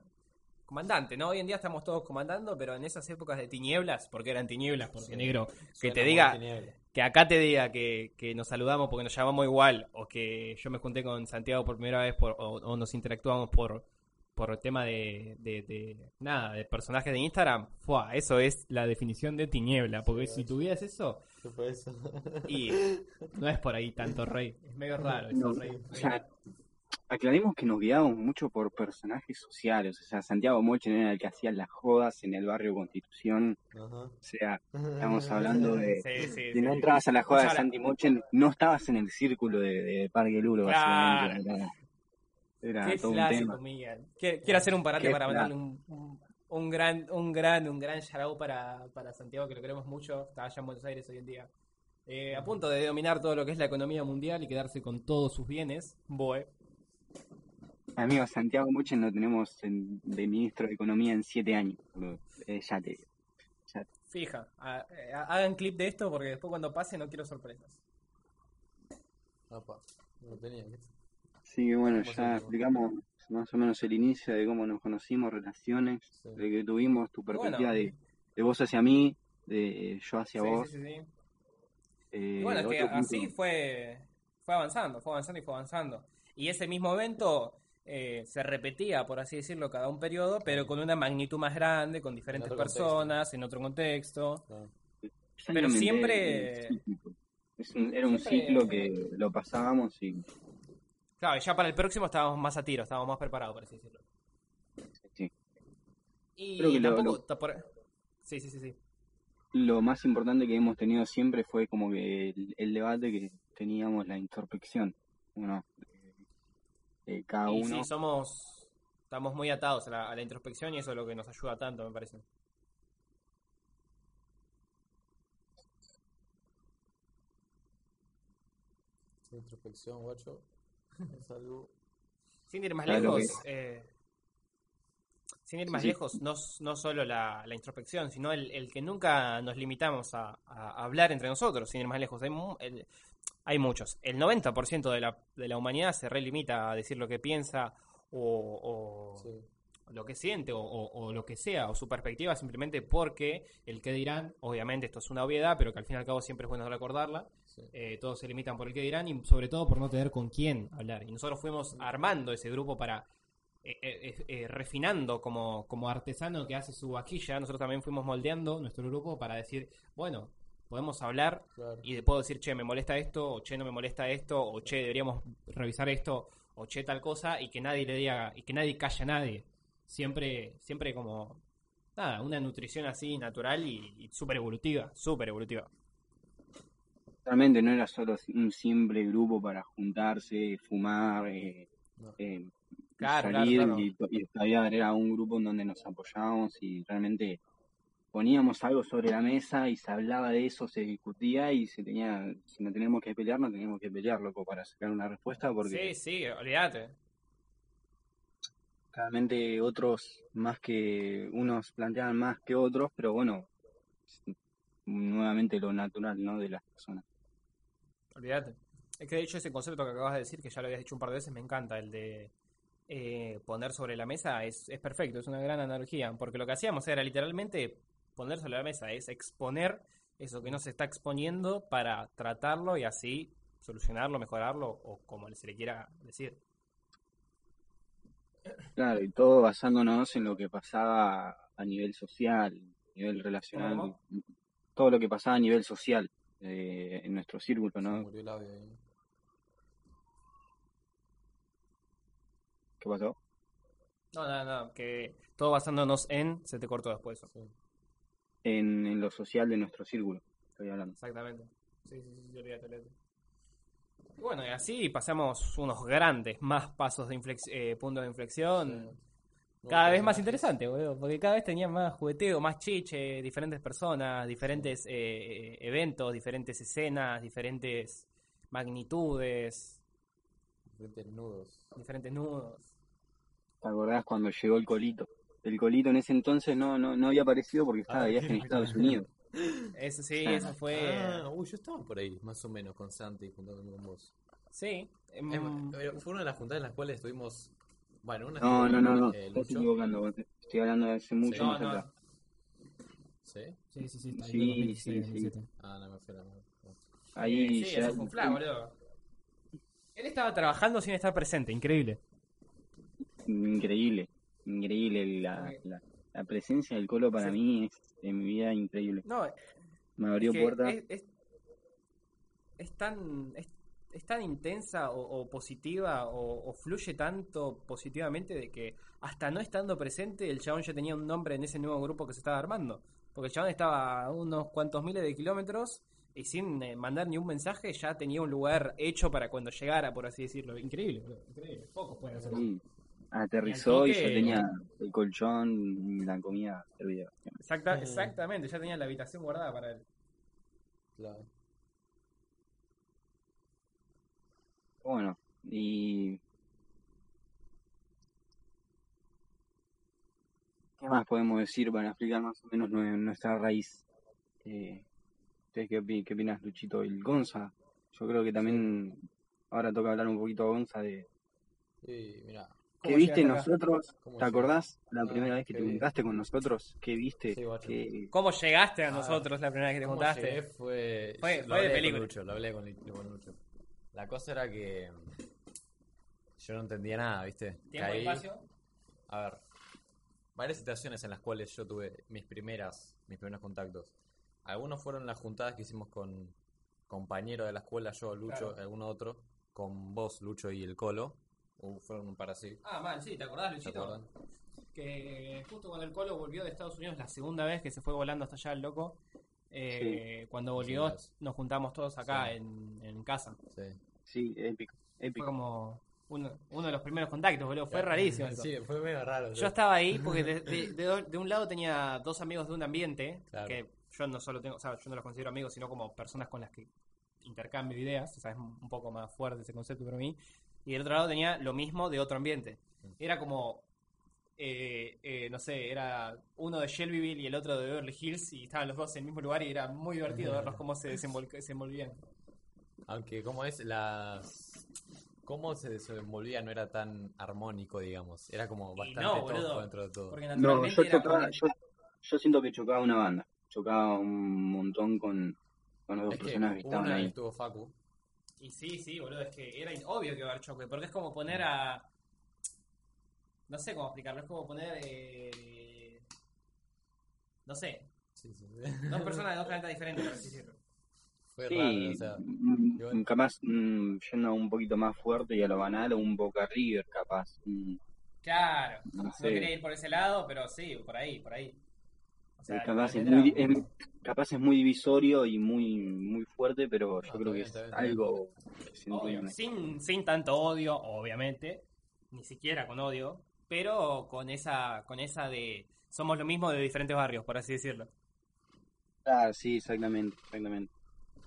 Speaker 1: comandante, ¿no? Hoy en día estamos todos comandando, pero en esas épocas de tinieblas, porque eran tinieblas, porque
Speaker 3: Sí.
Speaker 1: negro, que te diga, que acá te diga que, que nos saludamos porque nos llamamos igual, o que yo me junté con Santiago por primera vez por, o, o nos interactuamos por por tema de, de, de- nada, de personajes de Instagram, ¡fua! eso es la definición de tiniebla, porque si tuvieras eso, y no es por ahí tanto rey, es medio raro eso,
Speaker 2: No,
Speaker 1: rey.
Speaker 2: o sea, aclaremos que nos guiábamos mucho por personajes sociales. O sea, Santiago Mochen era el que hacía las jodas en el barrio Constitución. O sea, estamos hablando de.
Speaker 1: Sí, sí,
Speaker 2: Si no
Speaker 1: sí.
Speaker 2: entrabas a la joda de Santi Mochen, no estabas en el círculo de, de Parque Lulo,
Speaker 1: Claro.
Speaker 2: básicamente. Era, era
Speaker 1: Qué
Speaker 2: todo un tema.
Speaker 1: Miguel. Quiero hacer un parate
Speaker 2: Qué
Speaker 1: para mandarle un, un, un gran, un gran, un gran out para, para Santiago, que lo queremos mucho. Está allá en Buenos Aires hoy en día. Eh, a punto de dominar todo lo que es la economía mundial y quedarse con todos sus bienes. Boe.
Speaker 2: Amigo, Santiago Mochen lo tenemos en- de ministro de Economía en siete años. Eh, ya te digo. Ya-
Speaker 1: Fija, ha- eh, hagan clip de esto porque después cuando pase no quiero sorpresas.
Speaker 3: Apa, no lo tenía.
Speaker 2: Así que bueno,
Speaker 3: ¿Cómo se
Speaker 2: ya explicamos más o menos el inicio de cómo nos conocimos, relaciones,
Speaker 3: Sí.
Speaker 2: de que tuvimos tu
Speaker 1: Bueno.
Speaker 2: perspectiva de, de vos hacia mí, de yo hacia
Speaker 1: Sí,
Speaker 2: vos.
Speaker 1: sí, sí, sí.
Speaker 2: eh,
Speaker 1: bueno, es que
Speaker 2: punto-
Speaker 1: así fue, fue avanzando, fue avanzando y fue avanzando. Y ese mismo evento eh, se repetía, por así decirlo, cada un periodo, pero con una magnitud más grande, con diferentes
Speaker 3: contexto.
Speaker 1: personas, en otro contexto. Pero siempre-
Speaker 2: es cíclico. Es un- era un
Speaker 1: Siempre-
Speaker 2: ciclo que lo pasábamos y
Speaker 1: Claro, y ya para el próximo estábamos más a tiro, estábamos más preparados, por así decirlo.
Speaker 2: sí.
Speaker 1: Y
Speaker 2: Creo que
Speaker 1: tampoco...
Speaker 2: lo-
Speaker 1: por- Sí, sí, sí, sí.
Speaker 2: lo más importante que hemos tenido siempre fue como que el, el debate que teníamos, la introspección, ¿no? Eh, cada
Speaker 1: Y
Speaker 2: uno.
Speaker 1: sí, somos... Estamos muy atados a la, a la introspección y eso es lo que nos ayuda tanto, me parece.
Speaker 3: Introspección, guacho. Es algo.
Speaker 1: Sin ir más
Speaker 2: Claro
Speaker 1: lejos, eh, sin ir más
Speaker 2: sí.
Speaker 1: lejos, no, no solo la, la introspección, sino el, el que nunca nos limitamos a, a hablar entre nosotros, sin ir más lejos. Hay, el- hay muchos. El 90% de la, de la humanidad se relimita a decir lo que piensa o, o
Speaker 3: Sí.
Speaker 1: lo que siente o, o- o lo que sea, o su perspectiva simplemente porque el que dirán, obviamente esto es una obviedad, pero que al fin y al cabo siempre es bueno recordarla,
Speaker 3: Sí.
Speaker 1: eh, todos se limitan por el que dirán y sobre todo por no tener con quién hablar. Y nosotros fuimos armando ese grupo para, eh, eh, eh, refinando como, como artesano que hace su vaquilla, nosotros también fuimos moldeando nuestro grupo para decir, bueno, podemos hablar
Speaker 3: Claro.
Speaker 1: y puedo decir, che, me molesta esto, o che, no me molesta esto, o che, deberíamos revisar esto, o che, tal cosa, y que nadie le diga, y que nadie calle a nadie. Siempre, siempre como, nada, una nutrición así natural y, y súper evolutiva, súper evolutiva.
Speaker 2: Realmente no era solo un simple grupo para juntarse, fumar, eh,
Speaker 3: No.
Speaker 2: eh,
Speaker 1: Claro,
Speaker 2: salir
Speaker 1: claro, claro.
Speaker 2: Y, y estudiar. Era un grupo en donde nos apoyábamos y realmente poníamos algo sobre la mesa y se hablaba de eso, se discutía y se tenía, si no teníamos que pelear, no teníamos que pelear, loco, para sacar una respuesta porque
Speaker 1: Sí, sí, olvídate.
Speaker 2: claramente otros más que, unos planteaban más que otros, pero bueno, nuevamente lo natural, ¿no? De las personas.
Speaker 1: Olvídate. Es que de hecho ese concepto que acabas de decir, que ya lo habías dicho un par de veces, me encanta, el de eh, poner sobre la mesa, es, es perfecto, es una gran analogía, porque lo que hacíamos era literalmente poner sobre la mesa, es exponer eso que no se está exponiendo para tratarlo y así solucionarlo, mejorarlo o como se le quiera decir.
Speaker 2: Claro, y todo basándonos en lo que pasaba a nivel social, a nivel relacional,
Speaker 1: ¿Cómo,
Speaker 2: todo lo que pasaba a nivel social eh, en nuestro círculo,
Speaker 3: Se
Speaker 2: ¿no?
Speaker 3: murió el audio ahí.
Speaker 2: ¿Qué pasó?
Speaker 1: No, nada, nada, que todo basándonos en, se te cortó después eso.
Speaker 3: Sí.
Speaker 2: En, en lo social de nuestro círculo, estoy hablando.
Speaker 1: Exactamente. Sí, sí, sí, olvídate, olvídate. Y bueno, y así pasamos unos grandes más pasos de inflex- eh, puntos de inflexión.
Speaker 3: Sí.
Speaker 1: Cada vez más interesante, boludo, porque cada vez tenía más jugueteo, más chiche, diferentes personas, diferentes eh, eventos, diferentes escenas, diferentes magnitudes,
Speaker 3: Diferentes nudos.
Speaker 1: diferentes nudos.
Speaker 2: ¿Te acordás cuando llegó el colito? El colito en ese entonces no, no, no había aparecido porque estaba
Speaker 3: Ah,
Speaker 2: de viaje en Estados. Unidos.
Speaker 1: Eso sí,
Speaker 2: Ah.
Speaker 1: eso fue...
Speaker 3: Ah, uy, yo estaba por ahí, más o menos, con Santi, juntándome con vos.
Speaker 1: Sí. em,
Speaker 3: pero fue una de las juntadas en las cuales estuvimos. Bueno, una
Speaker 2: No, no, no, no,
Speaker 3: eh,
Speaker 2: estás equivocando. Estoy hablando de hace mucho
Speaker 1: no,
Speaker 2: más
Speaker 1: no.
Speaker 2: atrás.
Speaker 3: ¿Sí?
Speaker 1: Sí, sí, sí, está ahí,
Speaker 2: Sí,
Speaker 1: 2016,
Speaker 2: sí, sí.
Speaker 1: 2017.
Speaker 3: Ah, no me fui a la mano.
Speaker 2: Ahí
Speaker 1: sí,
Speaker 2: ya-
Speaker 1: eso fue un flash, boludo. Él estaba trabajando sin estar presente, increíble.
Speaker 2: Increíble, increíble. La, la, la presencia del colo para
Speaker 1: Sí.
Speaker 2: mí es en mi vida increíble.
Speaker 1: No,
Speaker 2: Me abrió
Speaker 1: que
Speaker 2: puertas.
Speaker 1: Es, es- es tan. Es, es tan intensa o, o positiva o, o fluye tanto positivamente de que hasta no estando presente el chabón ya tenía un nombre en ese nuevo grupo que se estaba armando. Porque el chabón estaba a unos cuantos miles de kilómetros y sin eh, mandar ni un mensaje ya tenía un lugar hecho para cuando llegara, por así decirlo. Increíble. Pocos pueden hacer eso.
Speaker 2: Sí. Aterrizó y
Speaker 1: toque-
Speaker 2: ya tenía el colchón y la comida servida.
Speaker 1: Exacta,
Speaker 3: Mm.
Speaker 1: exactamente, ya tenía la habitación guardada para él.
Speaker 3: Claro.
Speaker 2: Bueno, y... ¿Qué más podemos decir para explicar más o menos nue- nuestra raíz? Eh, ¿Ustedes qué, opi- qué opinas, Luchito? El Gonza. Yo creo que también ahora toca hablar un poquito a Gonza de...
Speaker 3: Y mira,
Speaker 2: ¿Qué
Speaker 1: ¿Cómo
Speaker 2: viste nosotros?
Speaker 3: ¿Cómo
Speaker 2: ¿Te acordás la
Speaker 3: Ah,
Speaker 2: primera vez que te
Speaker 3: bien.
Speaker 2: juntaste con nosotros? ¿Qué viste?
Speaker 3: Sí, guacho.
Speaker 2: ¿Qué-
Speaker 1: ¿Cómo llegaste a
Speaker 3: Ah,
Speaker 1: nosotros la primera vez que te
Speaker 3: ¿Cómo
Speaker 1: juntaste?
Speaker 3: Fue,
Speaker 1: Fue-
Speaker 3: lo
Speaker 1: fue de
Speaker 3: hablé con
Speaker 1: película.
Speaker 3: Lucho, lo hablé con, con Lucho. La cosa era que yo no entendía nada, ¿viste?
Speaker 1: ¿Tiempo y
Speaker 3: Caí-
Speaker 1: espacio?
Speaker 3: A ver, varias situaciones en las cuales yo tuve mis primeras, mis primeros contactos. Algunos fueron las juntadas que hicimos con compañeros de la escuela, yo, Lucho,
Speaker 1: Claro.
Speaker 3: alguno otro, con vos, Lucho y el Colo. Uh, fueron un par así.
Speaker 1: Ah, mal, sí, ¿te acordás,
Speaker 3: ¿Se
Speaker 1: Luchito? que justo cuando el Colo volvió de Estados Unidos la segunda vez que se fue volando hasta allá el loco, eh, cuando volvió
Speaker 3: Sí,
Speaker 1: nos juntamos todos acá
Speaker 3: Sí.
Speaker 1: en, en casa.
Speaker 3: Sí.
Speaker 2: Sí, épico,
Speaker 1: Fue
Speaker 2: épico.
Speaker 1: como uno, uno de los primeros contactos, boludo. Fue rarísimo. eso.
Speaker 3: Sí, fue medio raro.
Speaker 1: Yo estaba ahí porque de, de- de un lado tenía dos amigos de un ambiente,
Speaker 3: Claro.
Speaker 1: que yo no solo tengo, o sea, yo no los considero amigos, sino como personas con las que intercambio ideas, o sea, es un poco más fuerte ese concepto para mí. Y del otro lado tenía lo mismo de otro ambiente. Era como, eh, eh, no sé, era uno de Shelbyville y el otro de Beverly Hills y estaban los dos en el mismo lugar y era muy divertido verlos cómo se desenvol- desenvolvían.
Speaker 3: Aunque, como es? Las. Cómo se desenvolvía no era tan armónico, digamos. Era como bastante
Speaker 1: no, boludo.
Speaker 3: tosco dentro de todo.
Speaker 2: No, yo chocaba, yo, yo siento que chocaba una banda. Chocaba un montón con, con los dos
Speaker 3: Es que
Speaker 2: personajes que estaban ahí.
Speaker 3: estuvo Facu.
Speaker 1: Y sí, sí, boludo, es que era obvio que iba a haber choque, porque es como poner a... No sé cómo explicarlo, es como poner... eh, No sé,
Speaker 3: Sí, sí,
Speaker 1: dos personas de dos planetas diferentes, por así decirlo.
Speaker 3: Fue
Speaker 2: Sí,
Speaker 3: raro, o sea.
Speaker 2: mm, capaz mm, yendo un poquito más fuerte y a lo banal, un Boca River, capaz.
Speaker 1: Claro,
Speaker 2: No
Speaker 1: no
Speaker 2: sé.
Speaker 1: quería ir por ese lado, pero sí, por ahí, por ahí. O sea,
Speaker 2: capaz, es muy, es- capaz es muy divisorio y muy, muy fuerte, pero yo
Speaker 3: No,
Speaker 2: creo que es algo
Speaker 1: Obvio,
Speaker 2: entiende.
Speaker 1: sin, sin tanto odio, obviamente, ni siquiera con odio, pero con esa, con esa de somos lo mismo de diferentes barrios, por así decirlo.
Speaker 2: Ah, sí, exactamente, exactamente.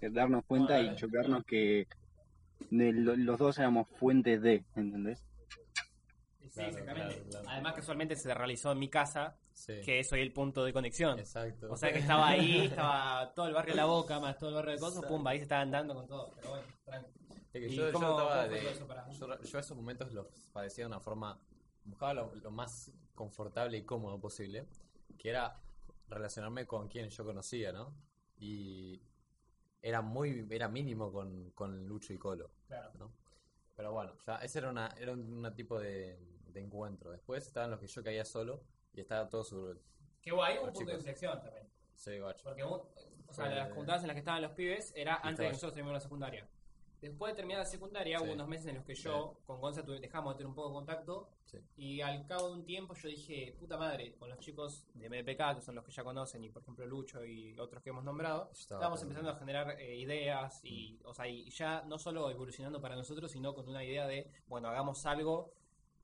Speaker 2: Darnos cuenta y chocarnos que de lo- los dos éramos fuentes de, ¿entendés?
Speaker 1: Sí, exactamente.
Speaker 3: claro, claro.
Speaker 1: Además, casualmente se realizó en mi casa,
Speaker 3: Sí.
Speaker 1: que soy el punto de conexión.
Speaker 3: Exacto.
Speaker 1: O sea que estaba ahí, estaba todo el barrio de La Boca, más todo el barrio de Coso, pumba, ahí se estaban dando con todo. Pero bueno, tranqui.
Speaker 3: Es que
Speaker 1: ¿Y
Speaker 3: yo,
Speaker 1: cómo-
Speaker 3: trataba
Speaker 1: cómo fue
Speaker 3: de-
Speaker 1: todo eso para-
Speaker 3: yo, yo esos momentos los padecía de una forma. Buscaba lo, lo más confortable y cómodo posible, que era relacionarme con quien yo conocía, ¿no? Y era muy. Era mínimo con, con Lucho y Colo,
Speaker 1: Claro.
Speaker 3: ¿no? Pero bueno, ya ese era, una, era un una tipo de, de encuentro. Después estaban los que yo caía solo y estaba todo sobre.
Speaker 1: Que guay, un punto de inflexión también.
Speaker 3: Sí, guacho.
Speaker 1: Porque o sea,
Speaker 3: Fue-
Speaker 1: las juntadas en las que estaban los pibes era antes de que nosotros terminemos la secundaria. Después de terminar la secundaria
Speaker 3: Sí.
Speaker 1: hubo unos meses en los que yo con Gonza dejamos de tener un poco de contacto
Speaker 3: Sí.
Speaker 1: y al cabo de un tiempo yo dije, puta madre, con los chicos de MPK, que son los que ya conocen, y por ejemplo Lucho y otros que hemos nombrado, estábamos empezando a generar eh, ideas y, o sea, y ya no solo evolucionando para nosotros, sino con una idea de, bueno, hagamos algo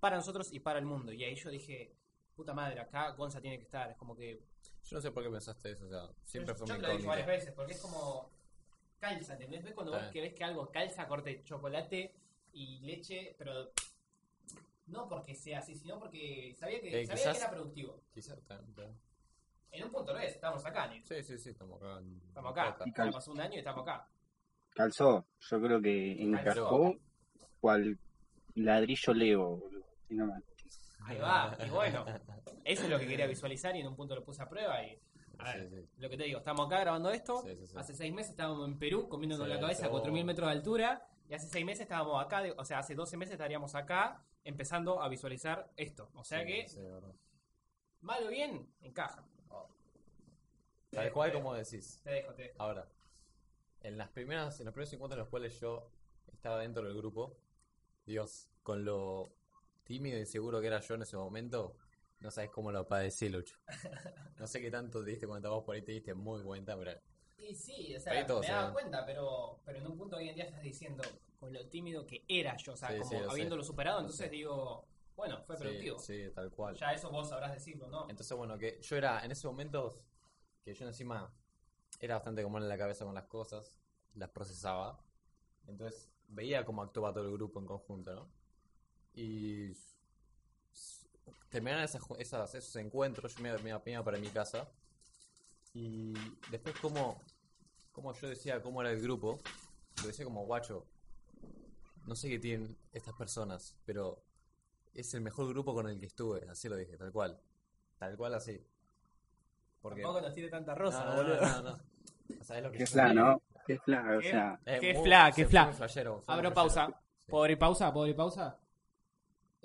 Speaker 1: para nosotros y para el mundo. Y ahí yo dije, puta madre, acá Gonza tiene que estar. Es como que
Speaker 3: Yo no sé por qué pensaste eso, o sea, siempre
Speaker 1: yo,
Speaker 3: fue
Speaker 1: yo
Speaker 3: muy
Speaker 1: te lo he dicho varias veces, porque es como calza, ¿entendés? ¿Ves cuando vos que ves que algo calza, corte chocolate y leche, pero no porque sea así, sino porque sabía que,
Speaker 3: Eh,
Speaker 1: sabía
Speaker 3: quizás-
Speaker 1: que era productivo.
Speaker 3: Quizá, está- está-
Speaker 1: En un punto lo es, estamos acá, Nils.
Speaker 3: Sí, sí, sí, estamos acá. en-
Speaker 1: Estamos acá.
Speaker 2: cal-
Speaker 1: pasó un año y estamos acá.
Speaker 2: Calzó, yo creo que encajó cual ladrillo Lego, boludo. Si no.
Speaker 1: Ahí va, y bueno, eso es lo que quería visualizar y en un punto lo puse a prueba y... A ver,
Speaker 3: Sí, sí.
Speaker 1: lo que te digo, estamos acá grabando esto,
Speaker 3: Sí, sí, sí.
Speaker 1: hace seis meses estábamos en Perú comiéndonos
Speaker 3: Sí,
Speaker 1: la cabeza a
Speaker 3: oh.
Speaker 1: 4.000 metros de altura y hace seis meses estábamos acá, de- o sea, hace 12 meses estaríamos acá empezando a visualizar esto. O sea
Speaker 3: Sí,
Speaker 1: que, mal o bien, encaja. Te
Speaker 3: Tal
Speaker 1: dejo,
Speaker 3: cual como decís.
Speaker 1: Te dejo, te dejo.
Speaker 3: Ahora, en las primeras, en los primeros encuentros en los cuales yo estaba dentro del grupo, Dios, con lo tímido e inseguro que era yo en ese momento, no sabes cómo lo padecí, Lucho. No sé qué tanto te diste cuenta vos por ahí, te diste muy cuenta, pero
Speaker 1: Y sí, o sea, me daba cuenta, pero, pero en un punto hoy en día estás diciendo con lo tímido que era yo, o sea,
Speaker 3: Sí,
Speaker 1: como
Speaker 3: sí, lo sé.
Speaker 1: habiéndolo superado, entonces digo, bueno, fue productivo.
Speaker 3: sí, tal cual.
Speaker 1: Ya eso vos sabrás decirlo, ¿no?
Speaker 3: Entonces, bueno, que yo era, en ese momento, que yo encima era bastante común en la cabeza con las cosas, las procesaba. Entonces, veía cómo actuaba todo el grupo en conjunto, ¿no? Y terminaron esas, ju- esas- esos encuentros, yo me, me iba- me iba para mi casa. Y después, como, como yo decía cómo era el grupo, lo decía como guacho. No sé qué tienen estas personas, pero es el mejor grupo con el que estuve, así lo dije, tal cual. Tal cual así. Porque...
Speaker 1: Tampoco nos tiene tanta rosa,
Speaker 3: No, no,
Speaker 1: boludo.
Speaker 3: no, no, no. O sea, es lo que
Speaker 2: Qué fla. ¿no? Qué fla, o
Speaker 1: ¿Qué?
Speaker 2: sea,
Speaker 1: Qué fla, qué fla. Abro pausa.
Speaker 3: Sí.
Speaker 1: ¿Puedo abrir pausa? ¿Puedo abrir pausa?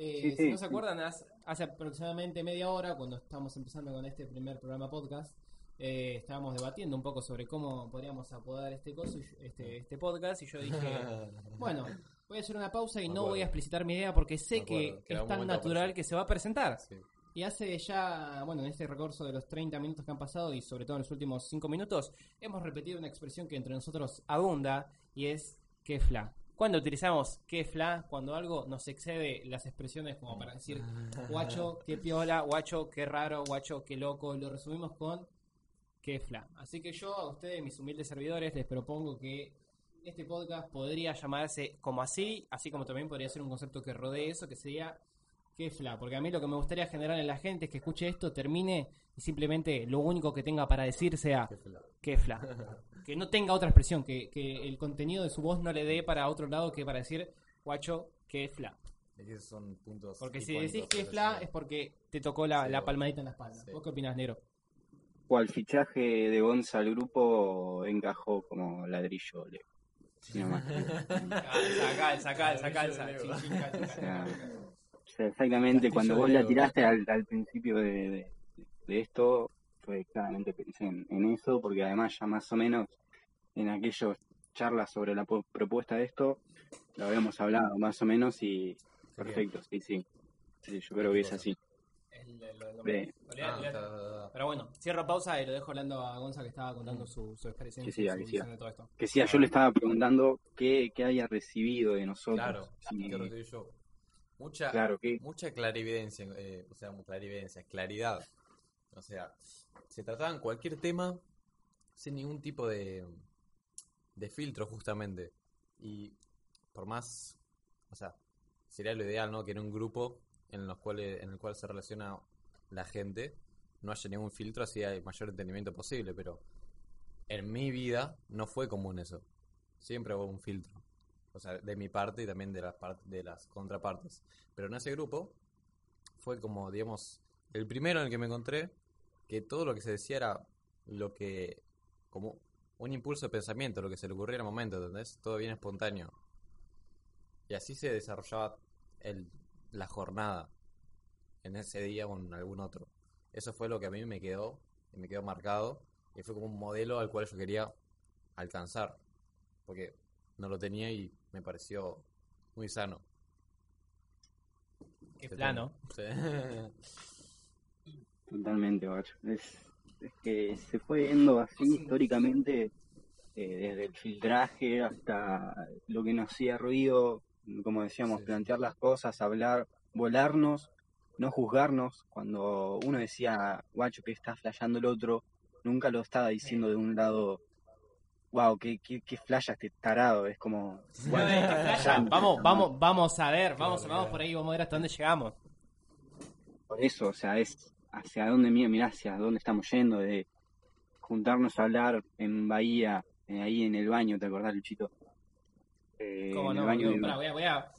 Speaker 1: Eh,
Speaker 2: Sí,
Speaker 1: si no se acuerdan, hace, hace aproximadamente media hora, cuando estamos empezando con este primer programa podcast, eh, estábamos debatiendo un poco sobre cómo podríamos apodar este, coso, y yo- este, este podcast, y yo dije, bueno, voy a hacer una pausa y no voy a explicitar mi idea porque sé que es tan natural que se va a presentar.
Speaker 3: Sí.
Speaker 1: Y hace ya, bueno, en este recurso de los 30 minutos que han pasado y sobre todo en los últimos 5 minutos, hemos repetido una expresión que entre nosotros abunda y es que fla. Cuando utilizamos que fla, cuando algo nos excede las expresiones como para decir guacho, qué piola, guacho, qué raro, guacho, qué loco, lo resumimos con que fla. Así que yo a ustedes, mis humildes servidores, les propongo que este podcast podría llamarse como así, así como también podría ser un concepto que rodee eso, que sería que fla. Porque a mí lo que me gustaría generar en la gente es que escuche esto, termine y simplemente lo único que tenga para decir sea
Speaker 3: Qué fla.
Speaker 1: que fla. Que no tenga otra expresión, que, que el contenido de su voz no le dé para otro lado que para decir guacho, que fla.
Speaker 3: Es que esos son puntos
Speaker 1: Porque si decís que fla es porque te tocó la,
Speaker 3: Sí,
Speaker 1: la palmadita en la espalda.
Speaker 3: Sí.
Speaker 1: ¿Vos qué opinás, negro?
Speaker 2: cual fichaje de Gonza al grupo encajó como ladrillo. le- si no más.
Speaker 1: Calza, calza, calza, calza. Calza,
Speaker 2: sea, sea, exactamente, cuando vos la tiraste al, al principio de, de- de esto, fue claramente pensé en, en eso, porque además ya más o menos en aquellas charlas sobre la propuesta de esto, lo habíamos hablado más o menos y perfecto, sí, sí. Sí, yo creo que es así.
Speaker 1: El- el-
Speaker 3: Ah.
Speaker 1: Pero bueno, cierro pausa y lo dejo hablando a Gonza que estaba contando su, su experiencia y
Speaker 2: dale,
Speaker 1: su
Speaker 2: siga.
Speaker 1: visión de todo esto.
Speaker 2: Que sí, yo le estaba preguntando qué, qué había recibido de nosotros.
Speaker 3: Claro,
Speaker 2: Sí,
Speaker 3: ¿qué recibí yo? Mucha,
Speaker 2: claro,
Speaker 3: mucha clarividencia, eh, o sea, clarividencia, claridad. O sea, se trataban cualquier tema sin ningún tipo de, de filtro, justamente. Y por más, o sea, sería lo ideal, ¿no? Que en un grupo en, los cuales, en el cual se relaciona la gente no haya ningún filtro, así hay mayor entendimiento posible. Pero en mi vida no fue común eso. Siempre hubo un filtro. O sea, de mi parte y también de las, de las contrapartes. Pero en ese grupo fue como, digamos, el primero en el que me encontré que todo lo que se decía era lo que, como un impulso de pensamiento, lo que se le ocurría en el momento, ¿entendés? Todo bien espontáneo. Y así se desarrollaba el, la jornada en ese día o en algún otro. Eso fue lo que a mí me quedó, y me quedó marcado, y fue como un modelo al cual yo quería alcanzar, porque no lo tenía y me pareció muy sano.
Speaker 1: Qué plano.
Speaker 2: Totalmente, guacho. Es, es que se fue viendo así históricamente, eh, desde el filtraje hasta lo que nos hacía ruido, como decíamos,
Speaker 3: Sí.
Speaker 2: plantear las cosas, hablar, volarnos, no juzgarnos. Cuando uno decía, guacho, que está flasheando el otro, nunca lo estaba diciendo de un lado, wow, que, que, que flasha este tarado. Es como,
Speaker 1: qué. Vamos, vamos, vamos a ver, vamos, vamos por ahí, vamos a ver hasta dónde llegamos.
Speaker 2: Por eso, o sea, es hacia dónde, mira, mira hacia dónde estamos yendo, de juntarnos a hablar en Bahía, eh, ahí en el baño, ¿te acordás, Luchito? Eh,
Speaker 1: ¿Cómo
Speaker 2: en
Speaker 1: no?
Speaker 2: el baño de-
Speaker 1: voy a, voy a-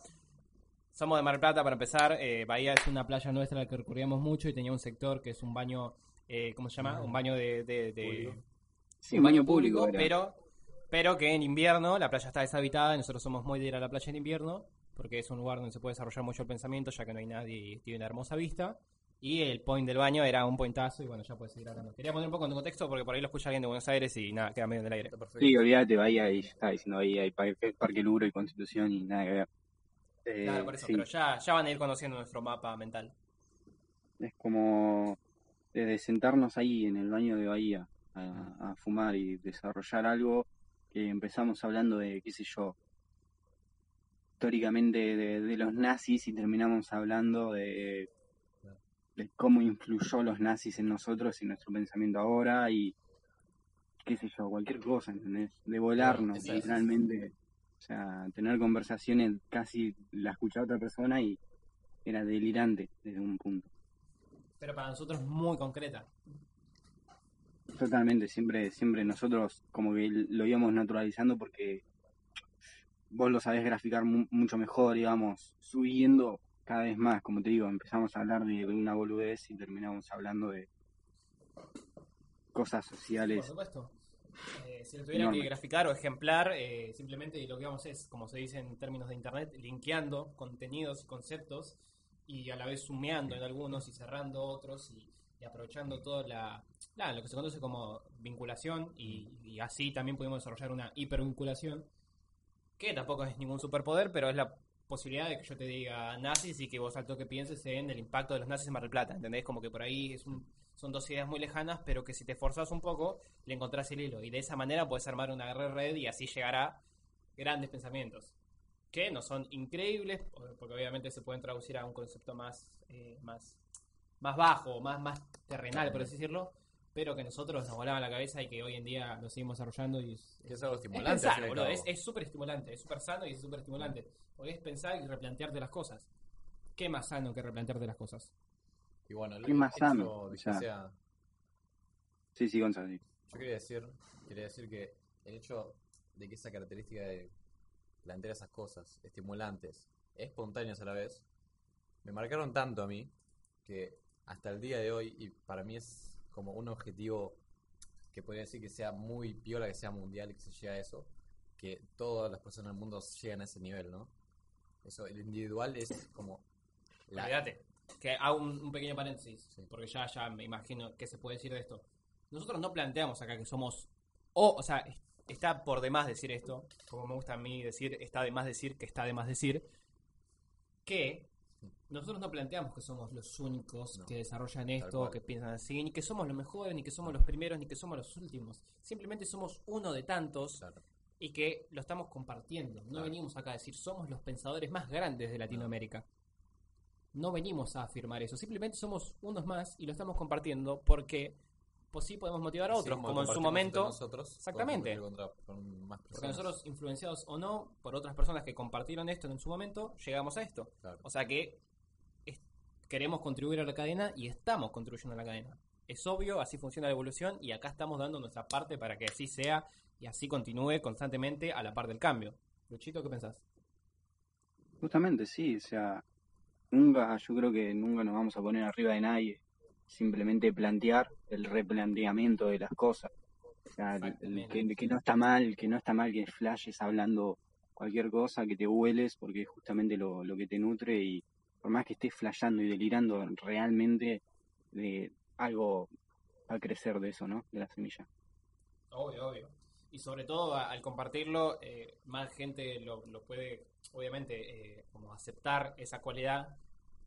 Speaker 1: Somos de Mar del Plata para empezar. eh, Bahía es una playa nuestra a la que recurríamos mucho y tenía un sector que es un baño, eh, ¿cómo se llama? Un baño de, de-
Speaker 2: sí, un baño público, era.
Speaker 1: pero, pero que en invierno la playa está deshabitada y nosotros somos muy de ir a la playa en invierno porque es un lugar donde se puede desarrollar mucho el pensamiento ya que no hay nadie y tiene una hermosa vista. Y el point del baño era un pointazo y bueno, ya puedes seguir hablando. Quería poner un poco en contexto porque por ahí lo escucha alguien de Buenos Aires y nada, queda medio en el aire.
Speaker 2: Sí, olvídate, Bahía y ya está diciendo Bahía y Parque, Parque Luro y Constitución y nada que ver. Eh,
Speaker 1: Claro, por eso,
Speaker 2: sí,
Speaker 1: pero ya, ya van a ir conociendo nuestro mapa mental.
Speaker 2: es como desde sentarnos ahí en el baño de Bahía a, a fumar y desarrollar algo que empezamos hablando de, qué sé yo, históricamente de, de los nazis y terminamos hablando de, de cómo influyó los nazis en nosotros y nuestro pensamiento ahora y qué sé yo, cualquier cosa, ¿entendés? De volarnos,
Speaker 3: es-
Speaker 2: literalmente. O sea, tener conversaciones, casi la escuchaba otra persona y era delirante desde un punto.
Speaker 1: Pero para nosotros muy concreta.
Speaker 2: Totalmente, siempre, siempre nosotros como que lo íbamos naturalizando porque vos lo sabés graficar mu- mucho mejor, digamos, subiendo cada vez más, como te digo, empezamos a hablar de, una boludez y terminamos hablando de cosas
Speaker 1: Por
Speaker 2: sociales.
Speaker 1: supuesto. Eh, si lo tuviera que graficar o ejemplar, eh, simplemente lo que vamos es, como se dice en términos de internet, linkeando contenidos y conceptos y a la vez sumeando en algunos y cerrando otros y, y aprovechando toda la, lo que se conoce como vinculación y, así también podemos desarrollar una hipervinculación que tampoco es ningún superpoder, pero es la posibilidad de que yo te diga nazis y que vos al toque pienses en el impacto de los nazis en Mar del Plata, ¿entendés? Como que por ahí son dos ideas muy lejanas, pero que si te esforzas un poco, le encontrás el hilo. Y de esa manera puedes armar una red y así llegar a grandes pensamientos. Que no son increíbles, porque obviamente se pueden traducir a un concepto más, eh, más, más bajo, más, más terrenal, por así decirlo, pero que nosotros nos volaban la cabeza y que hoy en día lo seguimos desarrollando y es,
Speaker 3: Que es algo
Speaker 1: es
Speaker 3: estimulante.
Speaker 1: pensar, boludo,
Speaker 3: cabo.
Speaker 1: es- es súper estimulante, es súper sano y es súper estimulante. Porque es pensar y replantearte las cosas. ¿Qué más sano que replantearte las cosas?
Speaker 3: Y bueno,
Speaker 2: ¿Qué más
Speaker 3: hecho
Speaker 2: sano? O sea,
Speaker 3: que sea
Speaker 2: Sí, sí, Gonzalo. sí.
Speaker 3: Yo quería decir, quería decir que el hecho de que esa característica de plantear esas cosas estimulantes, espontáneas a la vez, me marcaron tanto a mí que hasta el día de hoy, y para mí es como un objetivo que podría decir que sea muy piola, que sea mundial y que se llegue a eso, que todas las personas del mundo lleguen a ese nivel, ¿no? Eso, el individual es como la,
Speaker 1: Olvídate. Que hago un, un pequeño paréntesis,
Speaker 3: Sí.
Speaker 1: porque ya, ya me imagino qué se puede decir de esto. Nosotros no planteamos acá que somos. O, o sea, es- está por demás decir esto, como me gusta a mí decir, está de más decir que está de más decir, que nosotros no planteamos que somos los únicos
Speaker 3: No.
Speaker 1: que desarrollan esto, que piensan así, ni que somos los mejores, ni que somos los primeros, ni que somos los últimos. Simplemente somos uno de tantos
Speaker 3: claro,
Speaker 1: y que lo estamos compartiendo. No
Speaker 3: Claro.
Speaker 1: venimos acá a decir somos los pensadores más grandes de Latinoamérica. No venimos a afirmar eso, simplemente somos unos más y lo estamos compartiendo porque pues sí podemos motivar a otros, como, en su momento,
Speaker 3: nosotros,
Speaker 1: Exactamente.
Speaker 3: contra- con más
Speaker 1: porque nosotros influenciados o no por otras personas que compartieron esto en su momento, llegamos a esto.
Speaker 3: Claro.
Speaker 1: O sea que es- queremos contribuir a la cadena y estamos contribuyendo a la cadena. Es obvio, así funciona la evolución y acá estamos dando nuestra parte para que así sea y así continúe constantemente a la par del cambio. Luchito, ¿qué pensás?
Speaker 2: Justamente, sí, o sea, nunca, yo creo que nunca nos vamos a poner arriba de nadie, simplemente plantear el replanteamiento de las cosas. O sea, el- el
Speaker 1: Exactamente.
Speaker 2: que, que no está mal, que no está mal que flashes hablando cualquier cosa, que te hueles, porque es justamente lo, lo que te nutre y por más que estés flasheando y delirando, realmente de algo va a crecer de eso, ¿no? De la semilla.
Speaker 1: Obvio, obvio. Y sobre todo a- al compartirlo, eh, más gente lo, lo puede, obviamente, eh, como aceptar esa cualidad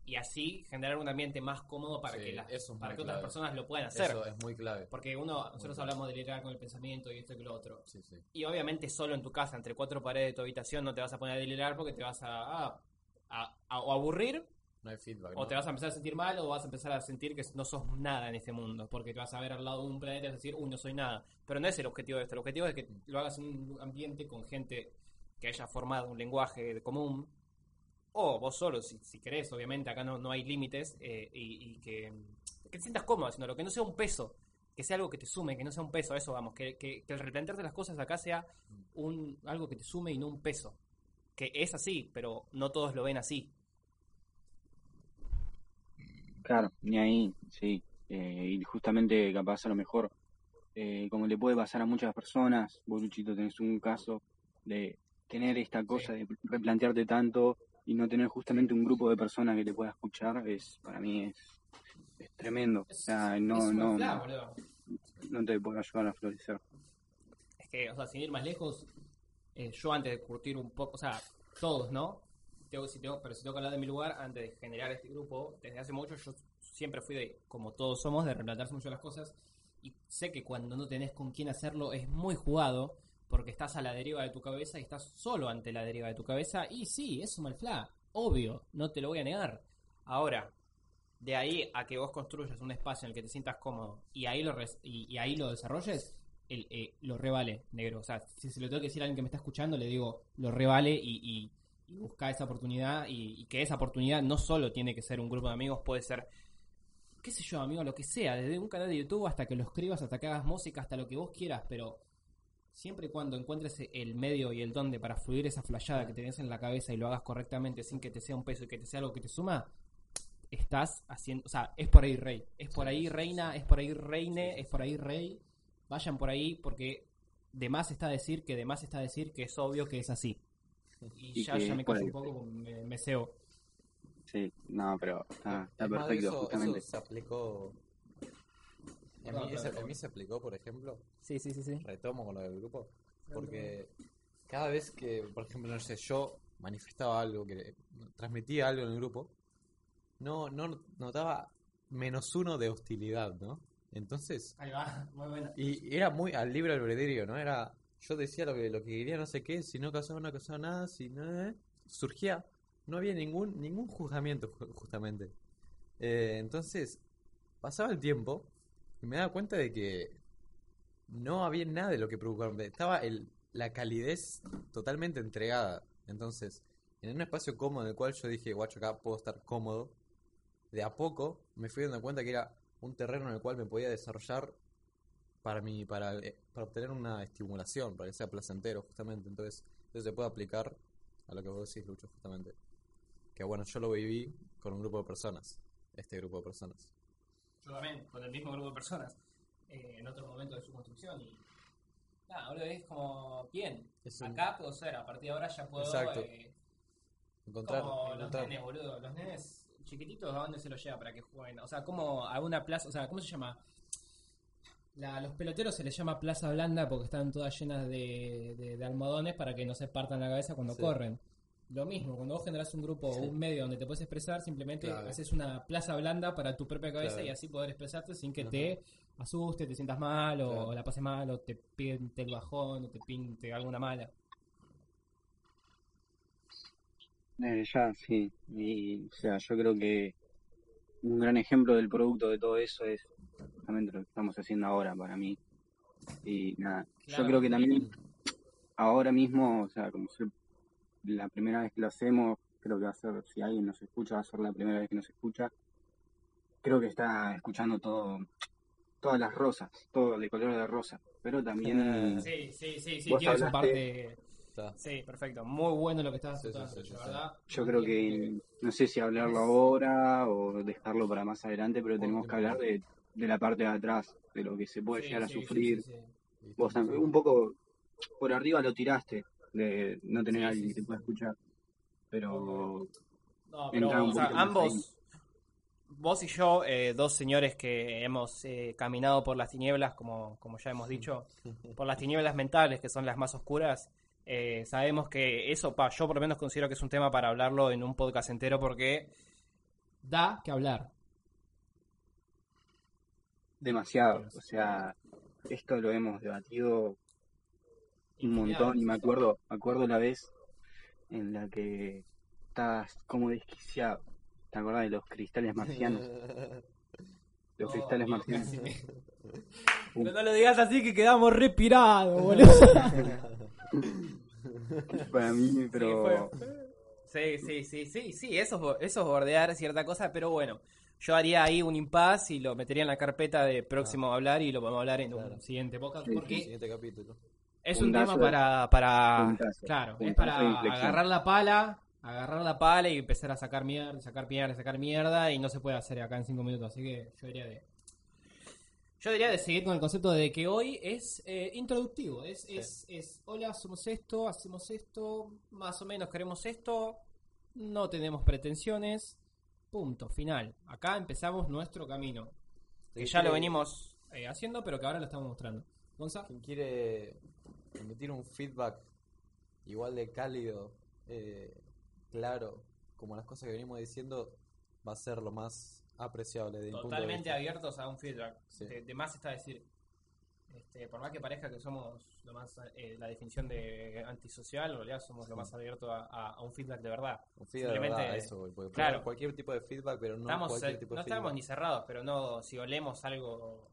Speaker 1: y así generar un ambiente más cómodo para
Speaker 3: Sí,
Speaker 1: que, las,
Speaker 3: es
Speaker 1: para que otras personas lo puedan hacer.
Speaker 3: Eso es muy clave.
Speaker 1: Porque uno, nosotros hablamos de liderar con el pensamiento y esto y lo otro.
Speaker 3: Sí, sí.
Speaker 1: Y obviamente solo en tu casa, entre cuatro paredes de tu habitación, no te vas a poner a delirar porque te vas a, a, a- a- o aburrir
Speaker 3: No hay feedback.
Speaker 1: o
Speaker 3: ¿no?
Speaker 1: te vas a empezar a sentir mal o vas a empezar a sentir que no sos nada en este mundo, porque te vas a ver al lado de un planeta y vas a decir, uy, no soy nada. Pero no es el objetivo de esto, el objetivo es que lo hagas en un ambiente con gente que haya formado un lenguaje común, o vos solo, si, si querés, obviamente, acá no, no hay límites, eh, y, y que, que te sientas cómodo haciéndolo, que no sea un peso, que sea algo que te sume, que no sea un peso, eso vamos, que, que, que el replantearte las cosas acá sea un, algo que te sume y no un peso. Que es así, pero no todos lo ven así.
Speaker 2: Claro, ni ahí, sí. Eh, y justamente capaz a lo mejor, eh, como le puede pasar a muchas personas, vos Luchito tenés un caso de tener esta cosa de replantearte tanto y no tener justamente un grupo de personas que te pueda escuchar, es para mí es es tremendo. O sea, no, no, no te puedo ayudar a florecer.
Speaker 1: Es que, o sea, sin ir más lejos, eh, yo antes de curtir un poco, o sea, todos, ¿no? Tengo, si tengo, pero si tengo que hablar de mi lugar, antes de generar este grupo, desde hace mucho, yo siempre fui de, como todos somos, de relatarse mucho las cosas. Y sé que cuando no tenés con quién hacerlo es muy jugado, porque estás a la deriva de tu cabeza y estás solo ante la deriva de tu cabeza. Y sí, es un malfla, obvio, no te lo voy a negar. Ahora, de ahí a que vos construyas un espacio en el que te sientas cómodo y ahí lo, y, y ahí lo desarrolles, el, eh, lo revale, negro. O sea, si se lo tengo que decir a alguien que me está escuchando, le digo, lo revale y, y, y busca esa oportunidad y que esa oportunidad no solo tiene que ser un grupo de amigos, puede ser, qué sé yo, amigo, lo que sea, desde un canal de YouTube hasta que lo escribas, hasta que hagas música, hasta lo que vos quieras, pero siempre y cuando encuentres el medio y el donde para fluir esa flayada que tenés en la cabeza y lo hagas correctamente sin que te sea un peso y que te sea algo que te suma, estás haciendo, o sea, es por ahí rey, es por ahí reina, es por ahí reine, es por ahí rey, vayan por ahí porque de más está decir que de más está decir que es obvio que es así. Y,
Speaker 2: Y
Speaker 1: ya, ya me callo un poco, me, me cebo.
Speaker 2: Sí, no, pero está, está perfecto,
Speaker 3: eso,
Speaker 2: justamente.
Speaker 3: eso se aplicó. En
Speaker 1: No,
Speaker 3: mí, ese-
Speaker 1: claro.
Speaker 3: en mí se aplicó, por ejemplo,
Speaker 1: Sí, sí, sí, sí.
Speaker 3: retomo con lo del grupo, porque cada vez que, por ejemplo, no sé, yo manifestaba algo, que transmitía algo en el grupo, no, no notaba menos uno de hostilidad, ¿no? Entonces,
Speaker 1: Ahí va, muy buena.
Speaker 3: y era muy al libre albedrío, ¿no? Era, yo decía lo que, lo que quería, no sé qué, si no casaba, no casaba nada, si no, eh, surgía, no había ningún, ningún juzgamiento, ju- justamente. Eh, entonces, pasaba el tiempo y me daba cuenta de que no había nada de lo que preocuparme. Estaba el, la calidez totalmente entregada. Entonces, en un espacio cómodo en el cual yo dije, guacho, acá puedo estar cómodo, de a poco me fui dando cuenta que era un terreno en el cual me podía desarrollar para mí, para, eh, para obtener una estimulación, para que sea placentero, justamente. Entonces, eso se puede aplicar a lo que vos decís, Lucho, justamente. Que bueno, yo lo viví con un grupo de personas, este grupo de personas.
Speaker 1: Yo también, con el mismo grupo de personas, eh, en otro momento de su construcción y... Nada, boludo, es como, bien,
Speaker 3: un-
Speaker 1: acá puedo ser, a partir de ahora ya puedo...
Speaker 3: Exacto.
Speaker 1: eh,
Speaker 3: Encontrar,
Speaker 1: como los nenes, boludo, los nenes chiquititos, ¿a dónde se los lleva para que jueguen? O sea, como a una plaza, o sea, ¿cómo se llama? La, los peloteros se les llama plaza blanda porque están todas llenas de, de- de almohadones para que no se partan la cabeza cuando
Speaker 3: Sí.
Speaker 1: corren. Lo mismo, cuando vos generás un grupo o
Speaker 3: Sí.
Speaker 1: un medio donde te puedes expresar, simplemente
Speaker 3: Claro.
Speaker 1: haces una plaza blanda para tu propia cabeza
Speaker 3: Claro.
Speaker 1: y así poder expresarte sin que
Speaker 3: Ajá.
Speaker 1: te asuste, te sientas mal o,
Speaker 3: Claro.
Speaker 1: la pases mal o te pinte el bajón o te pinte alguna mala.
Speaker 2: Eh, ya, sí. Y, o sea, yo creo que un gran ejemplo del producto de todo eso es justamente lo que estamos haciendo ahora para mí. Y nada,
Speaker 1: Claro.
Speaker 2: yo creo que también ahora mismo, o sea, como ser la primera vez que lo hacemos, creo que va a ser, si alguien nos escucha, va a ser la primera vez que nos escucha. Creo que está escuchando todo, todas las rosas, todo de color de rosa. Pero también,
Speaker 1: Sí, sí, sí, sí, tiene su parte... Sí, la Muy bueno lo que
Speaker 3: sí, sí,
Speaker 1: la
Speaker 3: sí,
Speaker 1: verdad.
Speaker 2: yo creo que no sé si hablarlo ahora o dejarlo para más adelante, pero tenemos que hablar de, de la parte de atrás, de lo que se puede
Speaker 1: Sí,
Speaker 2: llegar a sufrir.
Speaker 1: sí, sí.
Speaker 3: Y
Speaker 2: Vos un poco por arriba lo tiraste, de no tener a alguien que te pueda escuchar. Pero
Speaker 1: No, pero o sea, ambos, vos y yo, eh, dos señores que hemos eh, caminado por las tinieblas, como, como ya hemos dicho, por las tinieblas mentales, que son las más oscuras, eh, sabemos que eso, pa, yo por lo menos considero que es un tema para hablarlo en un podcast entero porque da que hablar.
Speaker 2: demasiado, o sea, esto lo hemos debatido un montón y me acuerdo, me acuerdo la vez en la que estabas como desquiciado. ¿Te acordás de los cristales marcianos? Los cristales marcianos.
Speaker 1: Pero no lo digas así que quedamos respirados, boludo.
Speaker 2: Para mí, pero
Speaker 1: Sí, sí, sí, sí, sí, eso, es eso es bordear cierta cosa, pero bueno, yo haría ahí un impasse y lo metería en la carpeta de próximo a hablar y lo podemos hablar en un siguiente podcast,
Speaker 2: Sí,
Speaker 3: El
Speaker 1: porque
Speaker 3: siguiente capítulo.
Speaker 1: Es un tema para, para,
Speaker 2: puntazo,
Speaker 1: claro, es para agarrar la pala, agarrar la pala y empezar a sacar mierda, sacar mierda, sacar mierda y no se puede hacer acá en cinco minutos, así que yo diría de... Yo diría de seguir con el concepto de que hoy es eh, introductivo, es, es, es, hola, somos esto, hacemos esto, más o menos queremos esto, no tenemos pretensiones, Punto, final. Acá empezamos nuestro camino. Que
Speaker 3: ¿Quién
Speaker 1: ya lo venimos eh, haciendo, pero que ahora lo estamos mostrando. Gonza,
Speaker 3: Quien quiere emitir un feedback igual de cálido, eh, claro, como las cosas que venimos diciendo, va a ser lo más apreciable de
Speaker 1: totalmente abiertos a un feedback.
Speaker 3: Sí.
Speaker 1: De, de más está decir, este, por más que parezca que somos lo más eh, la definición de antisocial, en realidad somos lo más abiertos a, a- a un feedback de verdad.
Speaker 3: Un feedback de
Speaker 1: Simplemente-
Speaker 3: verdad, eso,
Speaker 1: claro.
Speaker 3: cualquier tipo de feedback, pero no
Speaker 1: estamos,
Speaker 3: cualquier
Speaker 1: eh,
Speaker 3: tipo
Speaker 1: no
Speaker 3: de
Speaker 1: estamos
Speaker 3: feedback.
Speaker 1: ni cerrados, pero no si olemos algo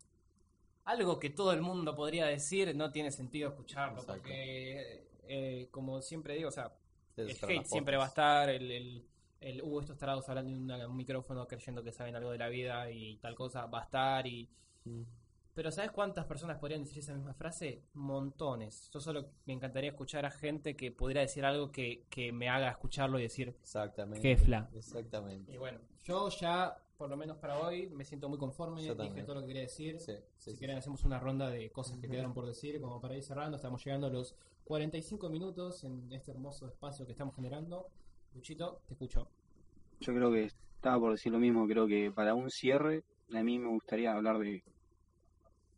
Speaker 1: algo que todo el mundo podría decir, no tiene sentido escucharlo,
Speaker 3: Exacto.
Speaker 1: porque eh, como siempre digo, o sea, el hate siempre va a estar, el, el, el uh, estos tarados hablando en un micrófono creyendo que saben algo de la vida y tal cosa, va a estar y...
Speaker 3: Mm.
Speaker 1: Pero ¿sabes cuántas personas podrían decir esa misma frase? Montones. Yo solo me encantaría escuchar a gente que pudiera decir algo que, que me haga escucharlo y decir,
Speaker 3: Exactamente.
Speaker 1: qué fla.
Speaker 3: Exactamente.
Speaker 1: Y bueno, yo ya, por lo menos para hoy, me siento muy conforme.
Speaker 3: Yo
Speaker 1: Dije
Speaker 3: también.
Speaker 1: todo lo que quería decir.
Speaker 3: Sí, sí,
Speaker 1: si
Speaker 3: sí,
Speaker 1: quieren,
Speaker 3: sí.
Speaker 1: hacemos una ronda de cosas que quedaron por decir, como para ir cerrando. Estamos llegando a los 45 minutos en este hermoso espacio que estamos generando. Luchito, te escucho.
Speaker 2: Yo creo que estaba por decir lo mismo, creo que para un cierre, a mí me gustaría hablar de,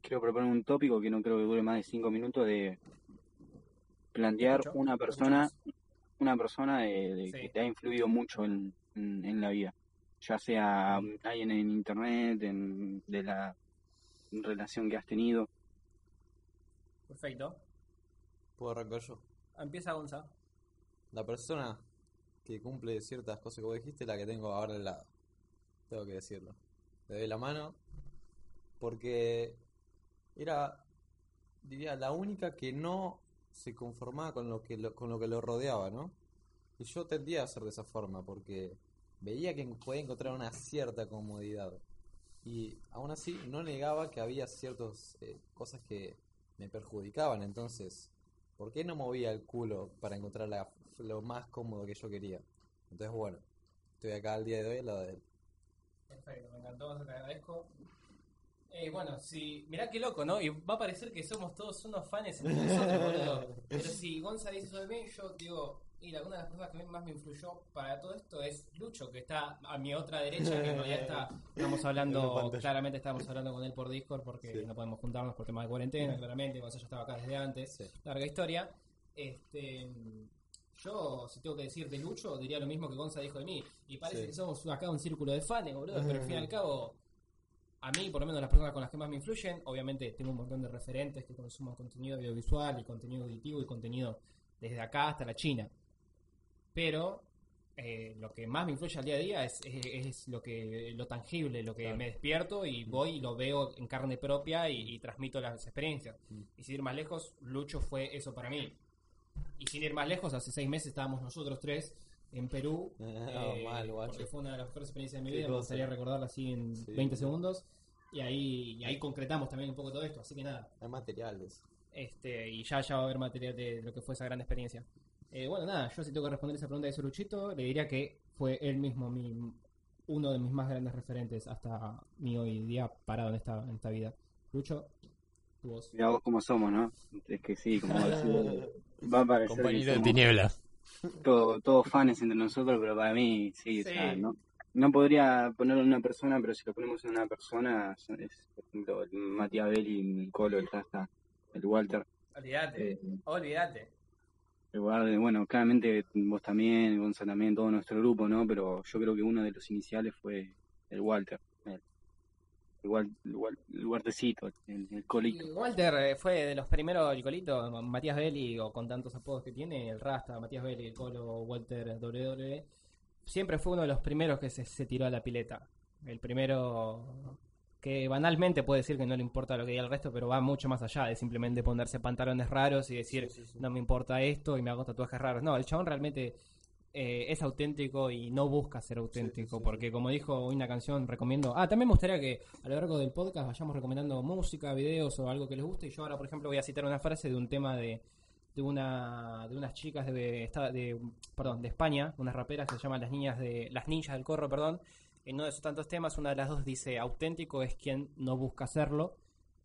Speaker 2: quiero proponer un tópico que no creo que dure más de cinco minutos, de plantear una persona, una persona de, de
Speaker 1: Sí.
Speaker 2: que te ha influido mucho en, en, en la vida, ya sea alguien en internet, en, de la relación que has tenido.
Speaker 1: Perfecto.
Speaker 3: ¿Puedo arrancar yo?
Speaker 1: Empieza Gonza.
Speaker 3: La persona que cumple ciertas cosas que vos dijiste, la que tengo ahora al lado. Tengo que decirlo. Le doy la mano porque era, diría, la única que no se conformaba con lo que lo, con lo que lo rodeaba, ¿no? Y yo tendía a ser de esa forma porque veía que podía encontrar una cierta comodidad. Y aún así no negaba que había ciertas eh, cosas que me perjudicaban. Entonces, ¿por qué no movía el culo para encontrar la- lo más cómodo que yo quería? Entonces, bueno, estoy acá al día de hoy al lado de él.
Speaker 1: Perfecto, me encantó, te agradezco. Eh, bueno, si, mirá qué loco, ¿no? Y va a parecer que somos todos unos fans entre nosotros, boludo. Pero si Gonza dice eso de mí, yo digo, y una de las personas que más me influyó para todo esto es Lucho, que está a mi otra derecha, que realidad está, estamos hablando, claramente estamos hablando con él por Discord porque
Speaker 3: Sí.
Speaker 1: no podemos juntarnos por tema de cuarentena, claramente, Gonza ya estaba acá desde antes,
Speaker 3: Sí.
Speaker 1: larga historia. Este, yo, si tengo que decir de Lucho, diría lo mismo que Gonza dijo de mí. Y parece
Speaker 3: Sí.
Speaker 1: que somos acá un círculo de fans, boludo, pero al fin y al cabo, a mí, por lo menos las personas con las que más me influyen, obviamente tengo un montón de referentes que consumo contenido audiovisual y contenido auditivo y contenido desde acá hasta la China. Pero eh, lo que más me influye al día a día es, es, es lo que lo tangible, lo que
Speaker 3: Claro.
Speaker 1: me despierto y voy y lo veo en carne propia y, y transmito las experiencias.
Speaker 3: Mm.
Speaker 1: Y sin ir más lejos, Lucho fue eso para mí. Y sin ir más lejos, hace seis meses estábamos nosotros tres en Perú.
Speaker 3: Ah,
Speaker 1: eh,
Speaker 3: mal,
Speaker 1: porque fue una de las mejores experiencias de mi vida. Me gustaría recordarla así en
Speaker 3: Sí.
Speaker 1: 20 segundos. Y ahí, y ahí concretamos también un poco todo esto. Así que nada,
Speaker 3: Hay materiales.
Speaker 1: este, y ya, ya va a haber material de lo que fue esa gran experiencia. Eh, bueno, nada, yo si tengo que responder esa pregunta de ese Luchito, le diría que fue él mismo mi, uno de mis más grandes referentes hasta mi hoy día parado en esta, en esta vida. Lucho, tu voz.
Speaker 2: Mira vos cómo somos, ¿no? Es que sí, como decir, va a parecer
Speaker 3: Compañero de
Speaker 2: somos todo- todos fans entre nosotros, pero para mí sí, o sea, no, no podría ponerlo en una persona, pero si lo ponemos en una persona, es, por ejemplo, el Matías Belli, el Colo, el Rasta, el Walter.
Speaker 1: Olvídate,
Speaker 2: eh,
Speaker 1: olvídate.
Speaker 2: el Guarde, bueno, claramente vos también, Gonza también, todo nuestro grupo, ¿no? Pero yo creo que uno de los iniciales fue el Walter, el, el, Wal- el, Wal- el Colito.
Speaker 1: Y Walter eh, fue de los primeros, el Colito, Matías Belli, o con tantos apodos que tiene, el Rasta, Matías Belli, el Colo, Walter WW, siempre fue uno de los primeros que se, se tiró a la pileta. El primero que banalmente puede decir que no le importa lo que diga el resto, pero va mucho más allá de simplemente ponerse pantalones raros y decir, no me importa esto y me hago tatuajes raros. No, el chabón realmente eh, es auténtico y no busca ser auténtico, porque como dijo una canción, recomiendo... Ah, también me gustaría que a lo largo del podcast vayamos recomendando música, videos o algo que les guste. Y yo ahora, por ejemplo, voy a citar una frase de un tema de, de una de unas chicas de, esta- de perdón de España unas raperas que se llaman las niñas de las ninjas del corro perdón. En uno de sus tantos temas una de las dos dice auténtico es quien no busca hacerlo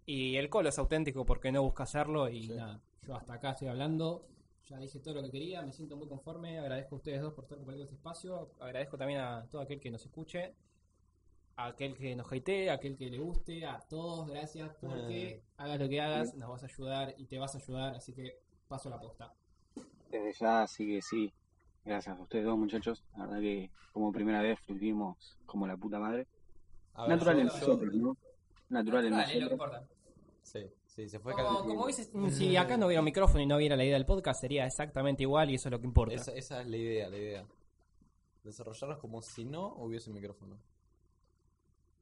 Speaker 1: y el colo es auténtico porque no busca hacerlo y
Speaker 3: Sí.
Speaker 1: nada. Yo hasta acá estoy hablando ya dije todo lo que quería, me siento muy conforme, agradezco a ustedes dos por estar compartiendo este espacio, agradezco también a todo aquel que nos escuche, a aquel que nos hatee, a aquel que le guste, a todos, gracias, porque hagas lo que hagas, nos vas a ayudar y te vas a ayudar, así que paso la posta.
Speaker 2: Desde ya, así que sí. Gracias a ustedes dos, muchachos. La verdad que como primera vez fluimos como la puta madre.
Speaker 3: Ver,
Speaker 2: Natural
Speaker 3: yo-
Speaker 2: en
Speaker 3: yo-
Speaker 2: nosotros, ¿no? Natural en
Speaker 1: Dale, lo que
Speaker 2: nosotros.
Speaker 1: importa.
Speaker 3: Sí, sí, se fue
Speaker 1: Como, como dices, si acá no hubiera un micrófono y no hubiera la idea del podcast, sería exactamente igual y eso es lo que importa.
Speaker 3: Esa, esa es la idea, la idea. Desarrollarlos como si no hubiese micrófono.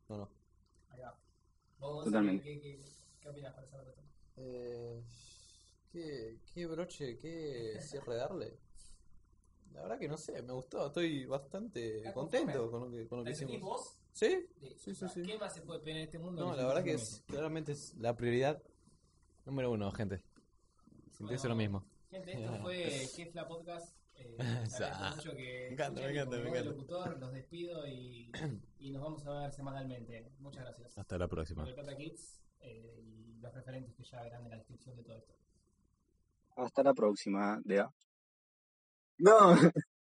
Speaker 3: No, no.
Speaker 1: Ahí va. ¿Vos,
Speaker 2: Totalmente.
Speaker 1: ¿qué, qué, qué opinas para?
Speaker 3: Eh, ¿qué, ¿Qué broche, qué cierre darle? La verdad que no sé, me gustó, estoy bastante
Speaker 1: ¿Estás
Speaker 3: contento con lo que, con lo que
Speaker 1: ¿Te sentís
Speaker 3: hicimos.
Speaker 1: vos?
Speaker 3: ¿Sí?
Speaker 1: Sí,
Speaker 3: Sí, sí.
Speaker 1: ¿Qué más se puede pedir en este mundo?
Speaker 3: No, la verdad que es, claramente es la prioridad número uno, gente. Lo
Speaker 1: Bueno,
Speaker 3: mismo.
Speaker 1: Gente, esto fue Kefla Podcast. Eh, mucho que
Speaker 3: Me encanta, me encanta, me encanta.
Speaker 1: locutor, los despido y, y nos vamos a ver semanalmente. Muchas gracias.
Speaker 3: Hasta la próxima.
Speaker 1: Por el Plata Kids eh, y los referentes que ya verán en la descripción de todo esto.
Speaker 2: Hasta la próxima, Dea. No.